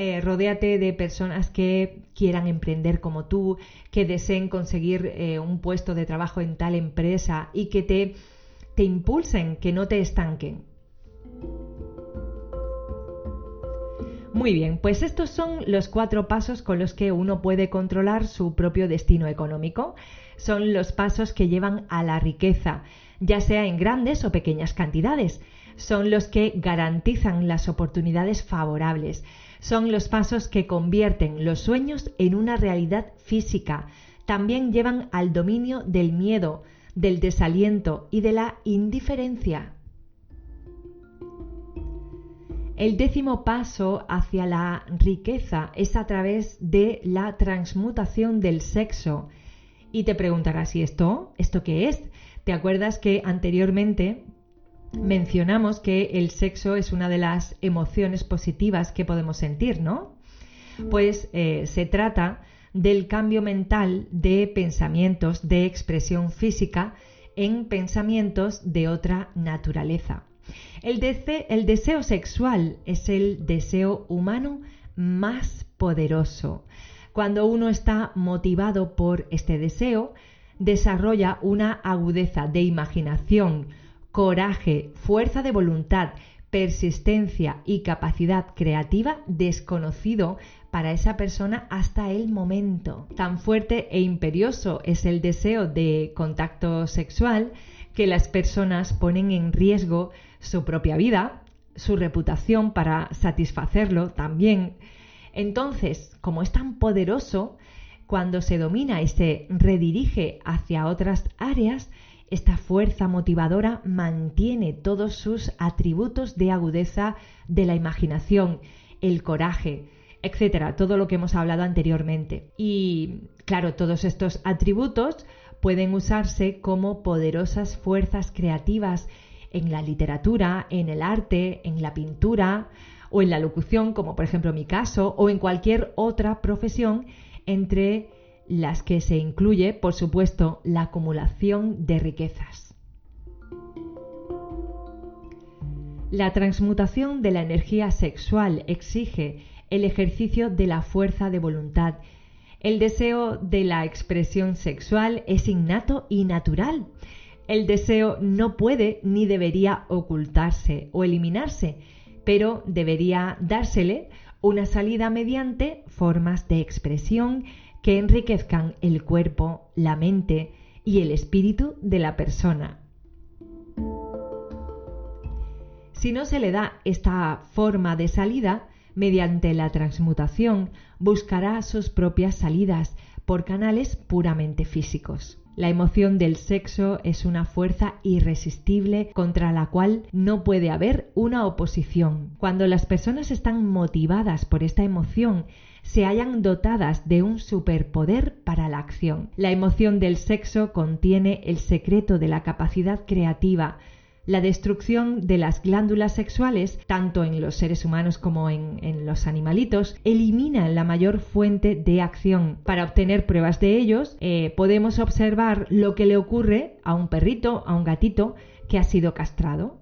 Eh, rodéate de personas que quieran emprender como tú, que deseen conseguir eh, un puesto de trabajo en tal empresa y que te, te impulsen, que no te estanquen. Muy bien, pues estos son los cuatro pasos con los que uno puede controlar su propio destino económico son los pasos que llevan a la riqueza, ya sea en grandes o pequeñas cantidades. Son los que garantizan las oportunidades favorables. Son los pasos que convierten los sueños en una realidad física. También llevan al dominio del miedo, del desaliento y de la indiferencia. El décimo paso hacia la riqueza es a través de la transmutación del sexo. Y te preguntarás, ¿y esto? ¿Esto qué es? ¿Te acuerdas que anteriormente mencionamos que el sexo es una de las emociones positivas que podemos sentir, ¿no? Pues eh, se trata del cambio mental de pensamientos de expresión física en pensamientos de otra naturaleza. El, el deseo sexual es el deseo humano más poderoso. Cuando uno está motivado por este deseo, desarrolla una agudeza de imaginación, coraje, fuerza de voluntad, persistencia y capacidad creativa desconocido para esa persona hasta el momento. Tan fuerte e imperioso es el deseo de contacto sexual que las personas ponen en riesgo su propia vida, su reputación para satisfacerlo también entonces, como es tan poderoso, cuando se domina y se redirige hacia otras áreas, esta fuerza motivadora mantiene todos sus atributos de agudeza de la imaginación, el coraje, etcétera, todo lo que hemos hablado anteriormente. Y claro, todos estos atributos pueden usarse como poderosas fuerzas creativas en la literatura, en el arte, en la pintura, o en la locución, como por ejemplo mi caso, o en cualquier otra profesión, entre las que se incluye, por supuesto, la acumulación de riquezas. La transmutación de la energía sexual exige el ejercicio de la fuerza de voluntad. El deseo de la expresión sexual es innato y natural. El deseo no puede ni debería ocultarse o eliminarse, pero debería dársele una salida mediante formas de expresión que enriquezcan el cuerpo, la mente y el espíritu de la persona. Si no se le da esta forma de salida, mediante la transmutación buscará sus propias salidas por canales puramente físicos. La emoción del sexo es una fuerza irresistible contra la cual no puede haber una oposición. Cuando las personas están motivadas por esta emoción, se hallan dotadas de un superpoder para la acción. La emoción del sexo contiene el secreto de la capacidad creativa, la destrucción de las glándulas sexuales, tanto en los seres humanos como en, los animalitos, elimina la mayor fuente de acción. Para obtener pruebas de ellos, eh, podemos observar lo que le ocurre a un perrito, a un gatito que ha sido castrado.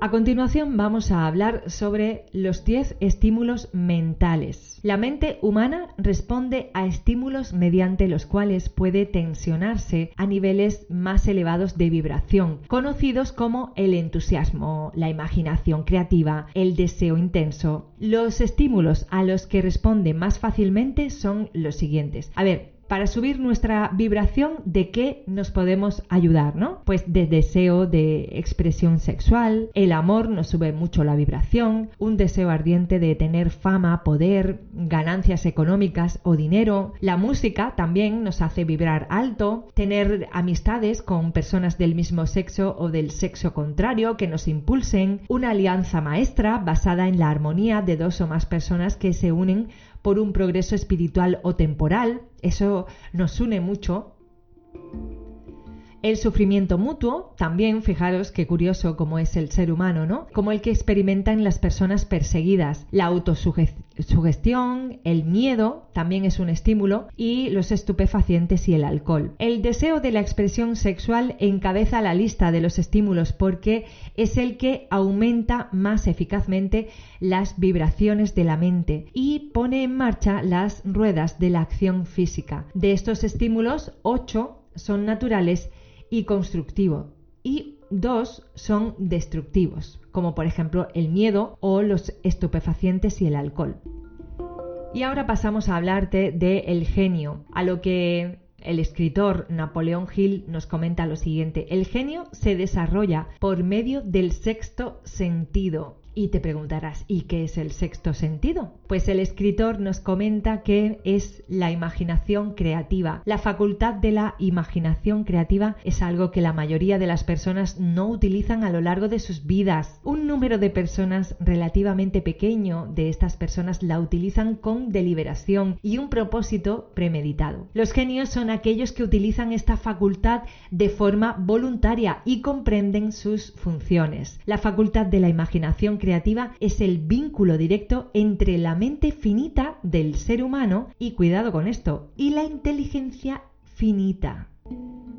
A continuación vamos a hablar sobre los 10 estímulos mentales. La mente humana responde a estímulos mediante los cuales puede tensionarse a niveles más elevados de vibración, conocidos como el entusiasmo, la imaginación creativa, el deseo intenso. Los estímulos a los que responde más fácilmente son los siguientes. A ver, para subir nuestra vibración, ¿de qué nos podemos ayudar? ¿no? Pues de deseo de expresión sexual, el amor nos sube mucho la vibración, un deseo ardiente de tener fama, poder, ganancias económicas o dinero, la música también nos hace vibrar alto, tener amistades con personas del mismo sexo o del sexo contrario que nos impulsen, una alianza maestra basada en la armonía de dos o más personas que se unen por un progreso espiritual o temporal, eso nos une mucho. El sufrimiento mutuo, también fijaros qué curioso como es el ser humano, ¿no? Como el que experimentan las personas perseguidas. La autosugestión, el miedo, también es un estímulo, y los estupefacientes y el alcohol. El deseo de la expresión sexual encabeza la lista de los estímulos porque es el que aumenta más eficazmente las vibraciones de la mente y pone en marcha las ruedas de la acción física. De estos estímulos, 8 son naturales y constructivo y dos son destructivos, como por ejemplo el miedo o los estupefacientes y el alcohol. Y ahora pasamos a hablarte del el genio, a lo que el escritor Napoleón Hill nos comenta lo siguiente, el genio se desarrolla por medio del sexto sentido, y te preguntarás, ¿y qué es el sexto sentido? Pues el escritor nos comenta que es la imaginación creativa. La facultad de la imaginación creativa es algo que la mayoría de las personas no utilizan a lo largo de sus vidas. Un número de personas relativamente pequeño de estas personas la utilizan con deliberación y un propósito premeditado. Los genios son aquellos que utilizan esta facultad de forma voluntaria y comprenden sus funciones. La facultad de la imaginación creativa es el vínculo directo entre la mente finita del ser humano y cuidado con esto, y la inteligencia finita.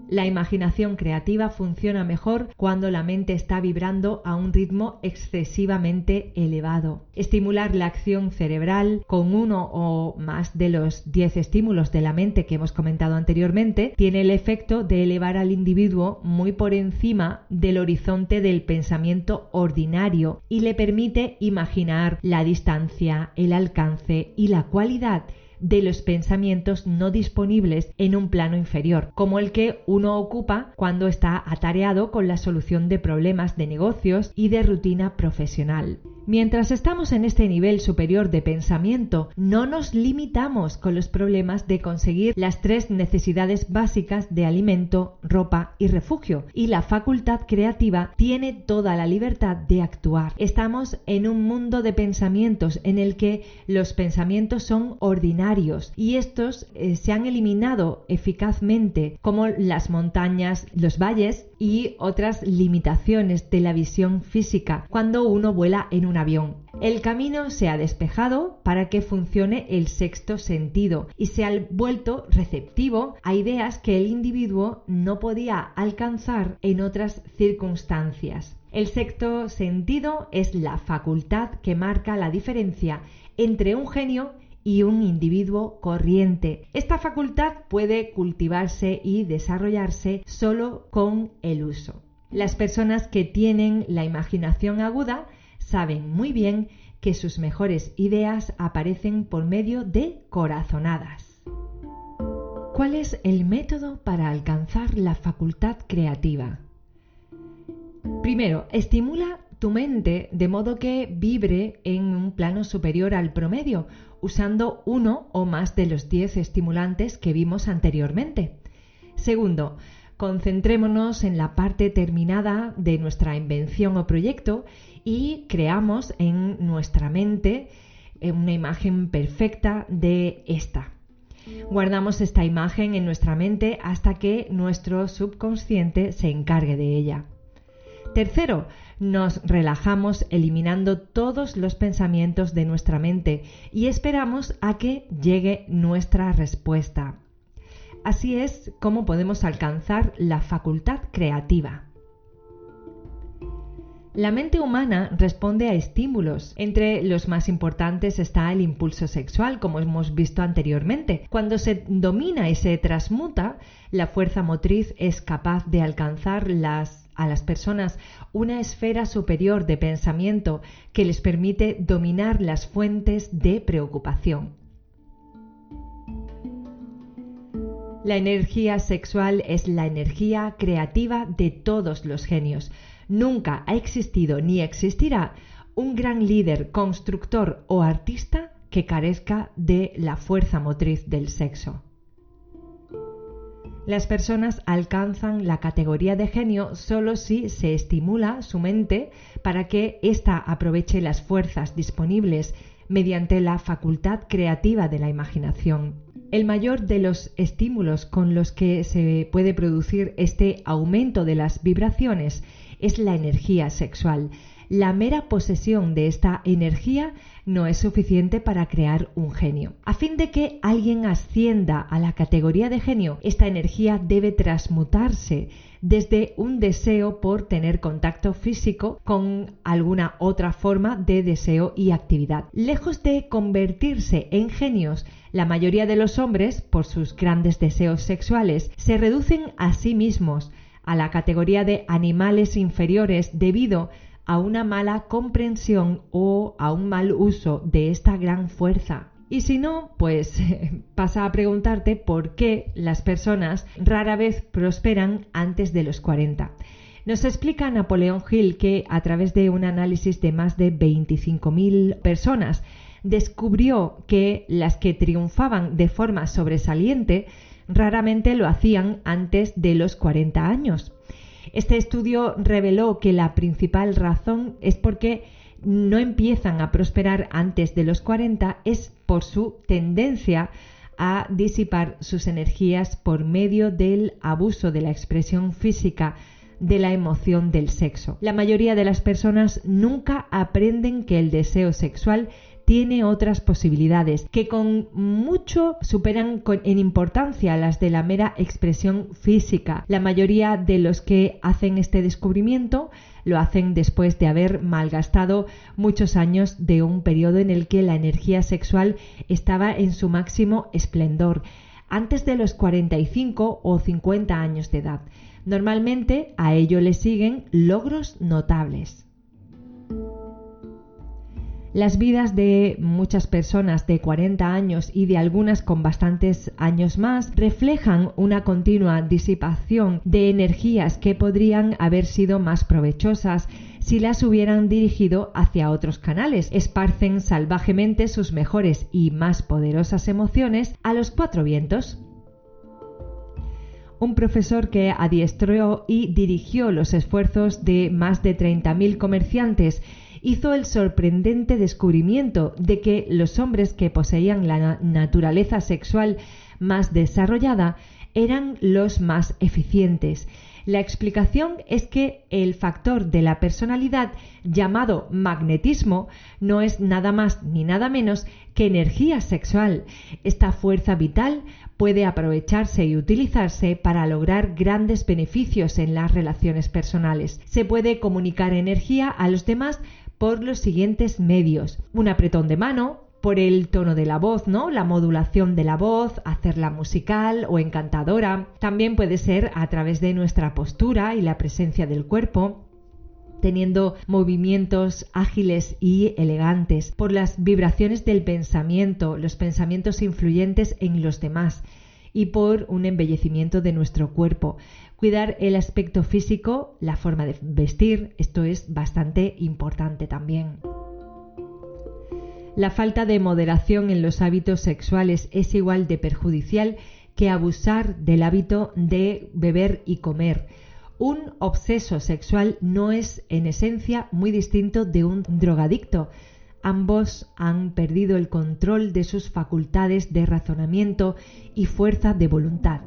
La imaginación creativa funciona mejor cuando la mente está vibrando a un ritmo excesivamente elevado. Estimular la acción cerebral con uno o más de los 10 estímulos de la mente que hemos comentado anteriormente tiene el efecto de elevar al individuo muy por encima del horizonte del pensamiento ordinario y le permite imaginar la distancia, el alcance y la cualidad de los pensamientos no disponibles en un plano inferior, como el que uno ocupa cuando está atareado con la solución de problemas de negocios y de rutina profesional. Mientras estamos en este nivel superior de pensamiento, no nos limitamos con los problemas de conseguir las tres necesidades básicas de alimento, ropa y refugio, y la facultad creativa tiene toda la libertad de actuar. Estamos en un mundo de pensamientos en el que los pensamientos son ordinarios y estos eh, se han eliminado eficazmente como las montañas, los valles y otras limitaciones de la visión física cuando uno vuela en avión. El camino se ha despejado para que funcione el sexto sentido y se ha vuelto receptivo a ideas que el individuo no podía alcanzar en otras circunstancias. El sexto sentido es la facultad que marca la diferencia entre un genio y un individuo corriente. Esta facultad puede cultivarse y desarrollarse solo con el uso. Las personas que tienen la imaginación aguda saben muy bien que sus mejores ideas aparecen por medio de corazonadas. ¿Cuál es el método para alcanzar la facultad creativa? Primero, estimula tu mente de modo que vibre en un plano superior al promedio, usando uno o más de los 10 estimulantes que vimos anteriormente. Segundo, concentrémonos en la parte terminada de nuestra invención o proyecto y creamos en nuestra mente una imagen perfecta de esta. Guardamos esta imagen en nuestra mente hasta que nuestro subconsciente se encargue de ella. Tercero, nos relajamos eliminando todos los pensamientos de nuestra mente y esperamos a que llegue nuestra respuesta. Así es como podemos alcanzar la facultad creativa. La mente humana responde a estímulos. Entre los más importantes está el impulso sexual, como hemos visto anteriormente. Cuando se domina y se transmuta, la fuerza motriz es capaz de alcanzar a las personas una esfera superior de pensamiento que les permite dominar las fuentes de preocupación. La energía sexual es la energía creativa de todos los genios. Nunca ha existido ni existirá un gran líder, constructor o artista que carezca de la fuerza motriz del sexo. Las personas alcanzan la categoría de genio solo si se estimula su mente para que ésta aproveche las fuerzas disponibles mediante la facultad creativa de la imaginación. El mayor de los estímulos con los que se puede producir este aumento de las vibraciones es la energía sexual. La mera posesión de esta energía no es suficiente para crear un genio. A fin de que alguien ascienda a la categoría de genio, esta energía debe transmutarse desde un deseo por tener contacto físico con alguna otra forma de deseo y actividad. Lejos de convertirse en genios, la mayoría de los hombres, por sus grandes deseos sexuales, se reducen a sí mismos a la categoría de animales inferiores debido una mala comprensión o a un mal uso de esta gran fuerza. Y si no, pues pasa a preguntarte por qué las personas rara vez prosperan antes de los 40. Nos explica Napoleón Hill que a través de un análisis de más de 25.000 personas descubrió que las que triunfaban de forma sobresaliente raramente lo hacían antes de los 40 años. Este estudio reveló que la principal razón es porque no empiezan a prosperar antes de los 40 es por su tendencia a disipar sus energías por medio del abuso de la expresión física de la emoción del sexo. La mayoría de las personas nunca aprenden que el deseo sexual tiene otras posibilidades que con mucho superan en importancia las de la mera expresión física. La mayoría de los que hacen este descubrimiento lo hacen después de haber malgastado muchos años de un periodo en el que la energía sexual estaba en su máximo esplendor, antes de los 45 o 50 años de edad. Normalmente a ello le siguen logros notables. Las vidas de muchas personas de 40 años y de algunas con bastantes años más reflejan una continua disipación de energías que podrían haber sido más provechosas si las hubieran dirigido hacia otros canales. Esparcen salvajemente sus mejores y más poderosas emociones a los cuatro vientos un profesor que adiestró y dirigió los esfuerzos de más de 30.000 comerciantes hizo el sorprendente descubrimiento de que los hombres que poseían la naturaleza sexual más desarrollada eran los más eficientes. La explicación es que el factor de la personalidad llamado magnetismo no es nada más ni nada menos que energía sexual. Esta fuerza vital puede aprovecharse y utilizarse para lograr grandes beneficios en las relaciones personales. Se puede comunicar energía a los demás por los siguientes medios. Un apretón de mano, por el tono de la voz, ¿no? La modulación de la voz, hacerla musical o encantadora. También puede ser a través de nuestra postura y la presencia del cuerpo teniendo movimientos ágiles y elegantes, por las vibraciones del pensamiento, los pensamientos influyentes en los demás y por un embellecimiento de nuestro cuerpo. Cuidar el aspecto físico, la forma de vestir, esto es bastante importante también. La falta de moderación en los hábitos sexuales es igual de perjudicial que abusar del hábito de beber y comer. Un obseso sexual no es en esencia muy distinto de un drogadicto. Ambos han perdido el control de sus facultades de razonamiento y fuerza de voluntad.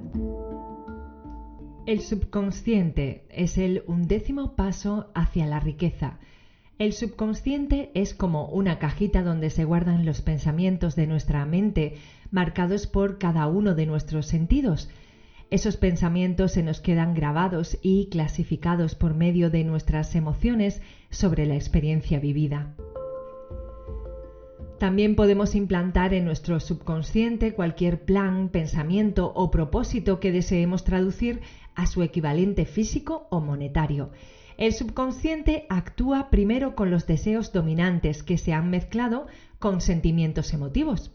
El subconsciente es el undécimo paso hacia la riqueza. El subconsciente es como una cajita donde se guardan los pensamientos de nuestra mente, marcados por cada uno de nuestros sentidos. Esos pensamientos se nos quedan grabados y clasificados por medio de nuestras emociones sobre la experiencia vivida. También podemos implantar en nuestro subconsciente cualquier plan, pensamiento o propósito que deseemos traducir a su equivalente físico o monetario. El subconsciente actúa primero con los deseos dominantes que se han mezclado con sentimientos emotivos.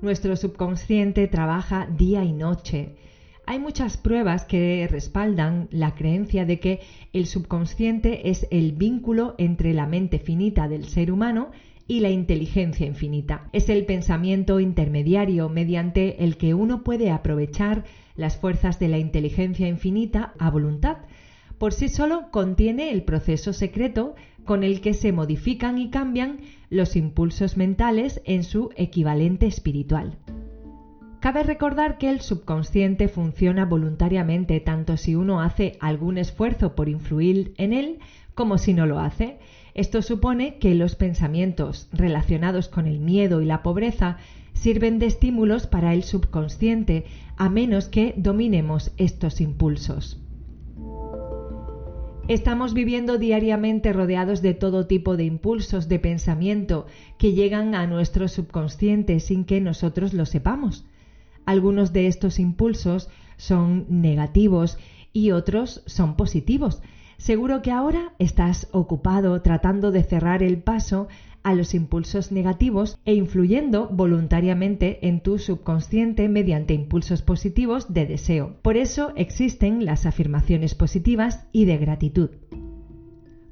Nuestro subconsciente trabaja día y noche. Hay muchas pruebas que respaldan la creencia de que el subconsciente es el vínculo entre la mente finita del ser humano y la inteligencia infinita. Es el pensamiento intermediario mediante el que uno puede aprovechar las fuerzas de la inteligencia infinita a voluntad. Por sí solo contiene el proceso secreto con el que se modifican y cambian los impulsos mentales en su equivalente espiritual. Cabe recordar que el subconsciente funciona voluntariamente tanto si uno hace algún esfuerzo por influir en él como si no lo hace. Esto supone que los pensamientos relacionados con el miedo y la pobreza sirven de estímulos para el subconsciente a menos que dominemos estos impulsos. Estamos viviendo diariamente rodeados de todo tipo de impulsos de pensamiento que llegan a nuestro subconsciente sin que nosotros lo sepamos. Algunos de estos impulsos son negativos y otros son positivos, Seguro que ahora estás ocupado tratando de cerrar el paso a los impulsos negativos e influyendo voluntariamente en tu subconsciente mediante impulsos positivos de deseo. Por eso existen las afirmaciones positivas y de gratitud.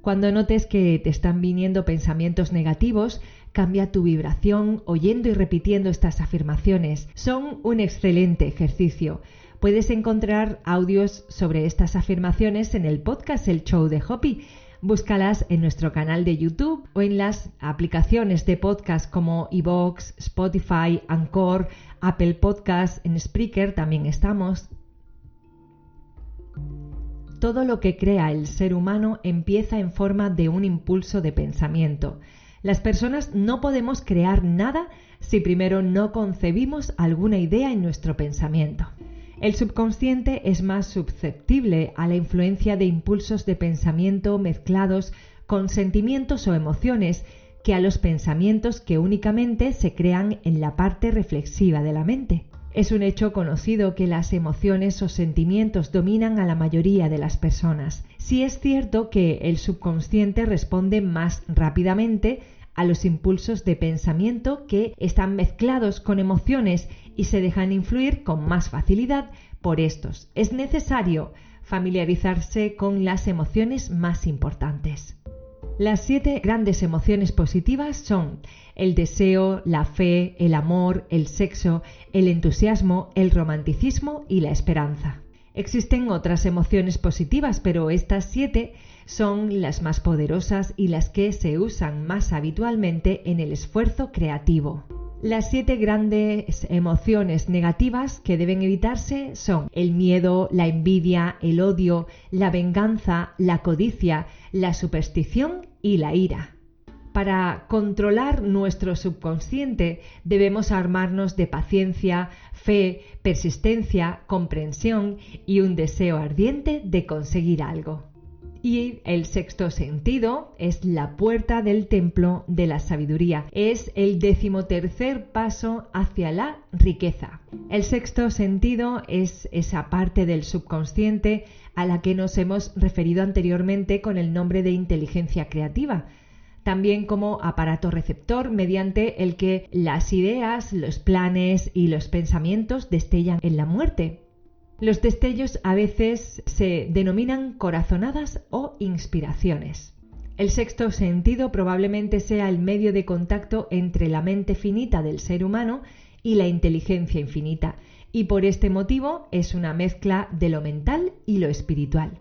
Cuando notes que te están viniendo pensamientos negativos, cambia tu vibración oyendo y repitiendo estas afirmaciones. Son un excelente ejercicio. Puedes encontrar audios sobre estas afirmaciones en el podcast El Show de Hopi. Búscalas en nuestro canal de YouTube o en las aplicaciones de podcast como iVoox, Spotify, Anchor, Apple Podcasts, en Spreaker también estamos. Todo lo que crea el ser humano empieza en forma de un impulso de pensamiento. Las personas no podemos crear nada si primero no concebimos alguna idea en nuestro pensamiento. El subconsciente es más susceptible a la influencia de impulsos de pensamiento mezclados con sentimientos o emociones que a los pensamientos que únicamente se crean en la parte reflexiva de la mente. Es un hecho conocido que las emociones o sentimientos dominan a la mayoría de las personas. Sí es cierto que el subconsciente responde más rápidamente a los impulsos de pensamiento que están mezclados con emociones y se dejan influir con más facilidad por estos. Es necesario familiarizarse con las emociones más importantes. Las siete grandes emociones positivas son el deseo, la fe, el amor, el sexo, el entusiasmo, el romanticismo y la esperanza. Existen otras emociones positivas, pero estas siete son las más poderosas y las que se usan más habitualmente en el esfuerzo creativo. Las siete grandes emociones negativas que deben evitarse son el miedo, la envidia, el odio, la venganza, la codicia, la superstición y la ira. Para controlar nuestro subconsciente debemos armarnos de paciencia, fe, persistencia, comprensión y un deseo ardiente de conseguir algo. Y el sexto sentido es la puerta del templo de la sabiduría. Es el decimotercer paso hacia la riqueza. El sexto sentido es esa parte del subconsciente a la que nos hemos referido anteriormente con el nombre de inteligencia creativa también como aparato receptor mediante el que las ideas, los planes y los pensamientos destellan en la muerte. Los destellos a veces se denominan corazonadas o inspiraciones. El sexto sentido probablemente sea el medio de contacto entre la mente finita del ser humano y la inteligencia infinita, y por este motivo es una mezcla de lo mental y lo espiritual.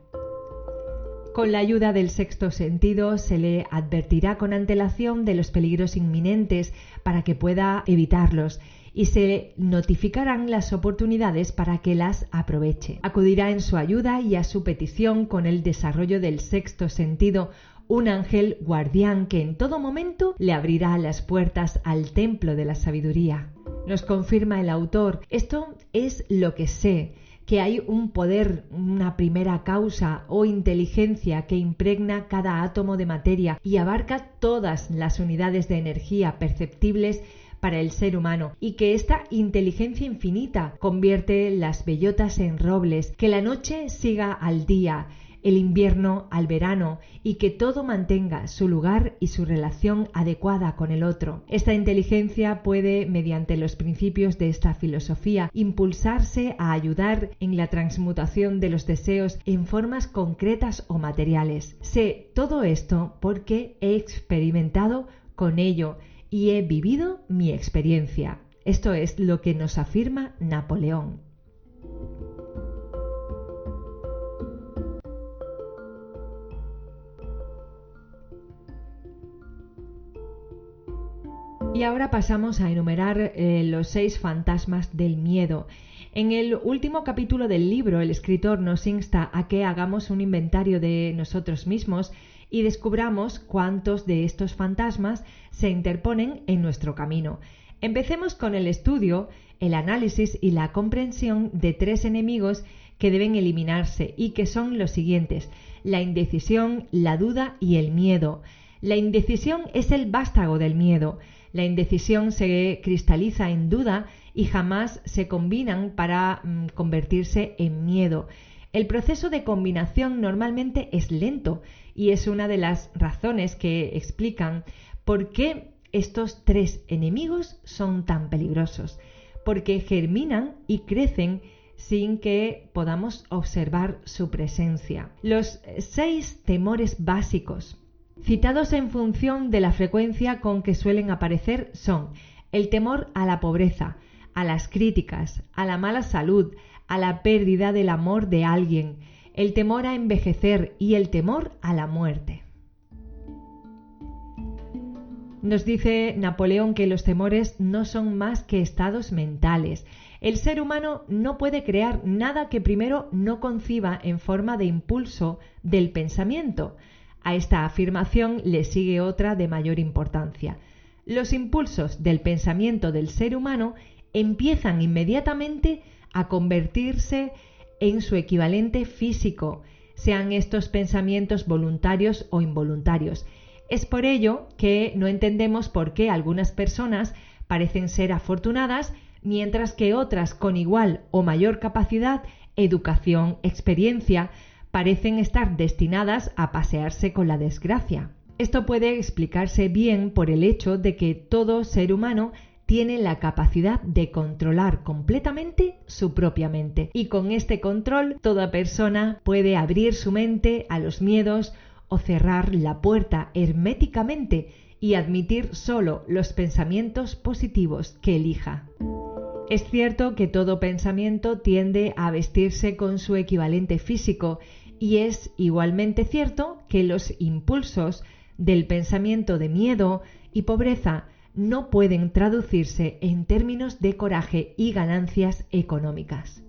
Con la ayuda del sexto sentido se le advertirá con antelación de los peligros inminentes para que pueda evitarlos y se notificarán las oportunidades para que las aproveche. Acudirá en su ayuda y a su petición con el desarrollo del sexto sentido un ángel guardián que en todo momento le abrirá las puertas al templo de la sabiduría. Nos confirma el autor, esto es lo que sé, que hay un poder, una primera causa o inteligencia que impregna cada átomo de materia y abarca todas las unidades de energía perceptibles para el ser humano y que esta inteligencia infinita convierte las bellotas en robles, que la noche siga al día, el invierno al verano y que todo mantenga su lugar y su relación adecuada con el otro. Esta inteligencia puede, mediante los principios de esta filosofía, impulsarse a ayudar en la transmutación de los deseos en formas concretas o materiales. Sé todo esto porque he experimentado con ello y he vivido mi experiencia. Esto es lo que nos afirma Napoleón. Y ahora pasamos a enumerar eh, los seis fantasmas del miedo. En el último capítulo del libro, el escritor nos insta a que hagamos un inventario de nosotros mismos y descubramos cuántos de estos fantasmas se interponen en nuestro camino. Empecemos con el estudio, el análisis y la comprensión de tres enemigos que deben eliminarse y que son los siguientes la indecisión, la duda y el miedo. La indecisión es el vástago del miedo. La indecisión se cristaliza en duda y jamás se combinan para mm, convertirse en miedo. El proceso de combinación normalmente es lento y es una de las razones que explican por qué estos tres enemigos son tan peligrosos, porque germinan y crecen sin que podamos observar su presencia. Los seis temores básicos citados en función de la frecuencia con que suelen aparecer son el temor a la pobreza, a las críticas, a la mala salud, a la pérdida del amor de alguien, el temor a envejecer y el temor a la muerte. Nos dice Napoleón que los temores no son más que estados mentales. El ser humano no puede crear nada que primero no conciba en forma de impulso del pensamiento. A esta afirmación le sigue otra de mayor importancia. Los impulsos del pensamiento del ser humano empiezan inmediatamente a convertirse en su equivalente físico, sean estos pensamientos voluntarios o involuntarios. Es por ello que no entendemos por qué algunas personas parecen ser afortunadas, mientras que otras con igual o mayor capacidad, educación, experiencia, parecen estar destinadas a pasearse con la desgracia. Esto puede explicarse bien por el hecho de que todo ser humano tiene la capacidad de controlar completamente su propia mente y con este control toda persona puede abrir su mente a los miedos o cerrar la puerta herméticamente y admitir solo los pensamientos positivos que elija. Es cierto que todo pensamiento tiende a vestirse con su equivalente físico y es igualmente cierto que los impulsos del pensamiento de miedo y pobreza no pueden traducirse en términos de coraje y ganancias económicas.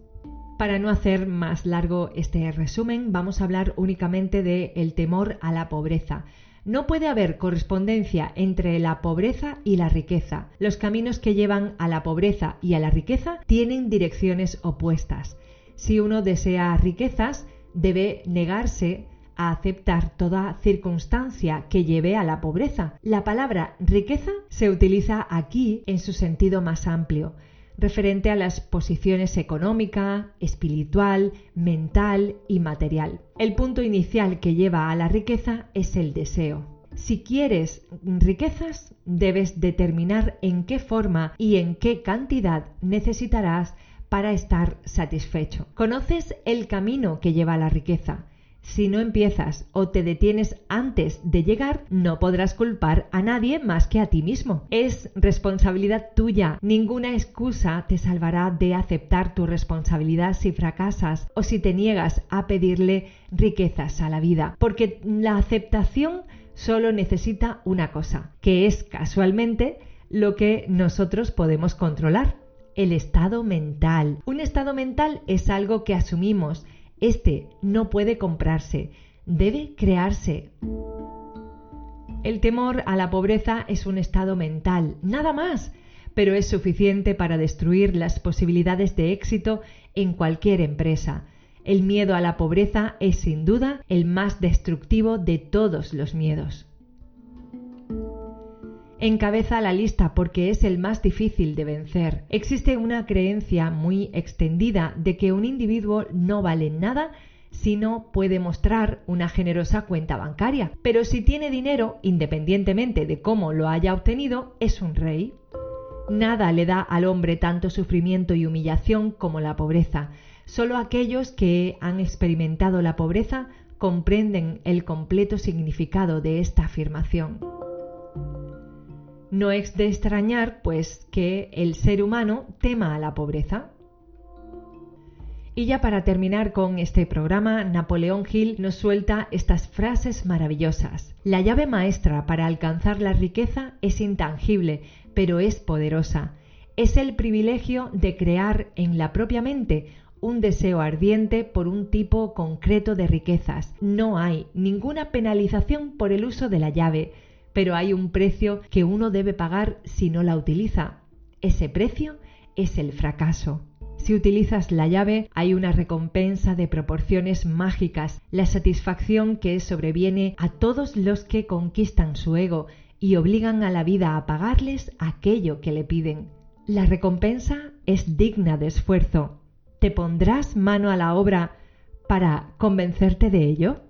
Para no hacer más largo este resumen, vamos a hablar únicamente de el temor a la pobreza, no puede haber correspondencia entre la pobreza y la riqueza. Los caminos que llevan a la pobreza y a la riqueza tienen direcciones opuestas. Si uno desea riquezas, debe negarse a aceptar toda circunstancia que lleve a la pobreza. La palabra riqueza se utiliza aquí en su sentido más amplio referente a las posiciones económica, espiritual, mental y material. El punto inicial que lleva a la riqueza es el deseo. Si quieres riquezas, debes determinar en qué forma y en qué cantidad necesitarás para estar satisfecho. ¿Conoces el camino que lleva a la riqueza? Si no empiezas o te detienes antes de llegar, no podrás culpar a nadie más que a ti mismo. Es responsabilidad tuya. Ninguna excusa te salvará de aceptar tu responsabilidad si fracasas o si te niegas a pedirle riquezas a la vida. Porque la aceptación solo necesita una cosa, que es casualmente lo que nosotros podemos controlar. El estado mental. Un estado mental es algo que asumimos este no puede comprarse, debe crearse. El temor a la pobreza es un estado mental, nada más. pero es suficiente para destruir las posibilidades de éxito en cualquier empresa. El miedo a la pobreza es sin duda el más destructivo de todos los miedos. Encabeza la lista porque es el más difícil de vencer. Existe una creencia muy extendida de que un individuo no vale nada si no puede mostrar una generosa cuenta bancaria. Pero si tiene dinero, independientemente de cómo lo haya obtenido, es un rey. Nada le da al hombre tanto sufrimiento y humillación como la pobreza. Solo aquellos que han experimentado la pobreza comprenden el completo significado de esta afirmación. No es de extrañar, pues, que el ser humano tema a la pobreza. Y ya para terminar con este programa, Napoleón Hill nos suelta estas frases maravillosas. La llave maestra para alcanzar la riqueza es intangible, pero es poderosa. Es el privilegio de crear en la propia mente un deseo ardiente por un tipo concreto de riquezas. No hay ninguna penalización por el uso de la llave, pero hay un precio que uno debe pagar si no la utiliza. Ese precio es el fracaso. Si utilizas la llave hay una recompensa de proporciones mágicas, la satisfacción que sobreviene a todos los que conquistan su ego y obligan a la vida a pagarles aquello que le piden. La recompensa es digna de esfuerzo. ¿Te pondrás mano a la obra para convencerte de ello?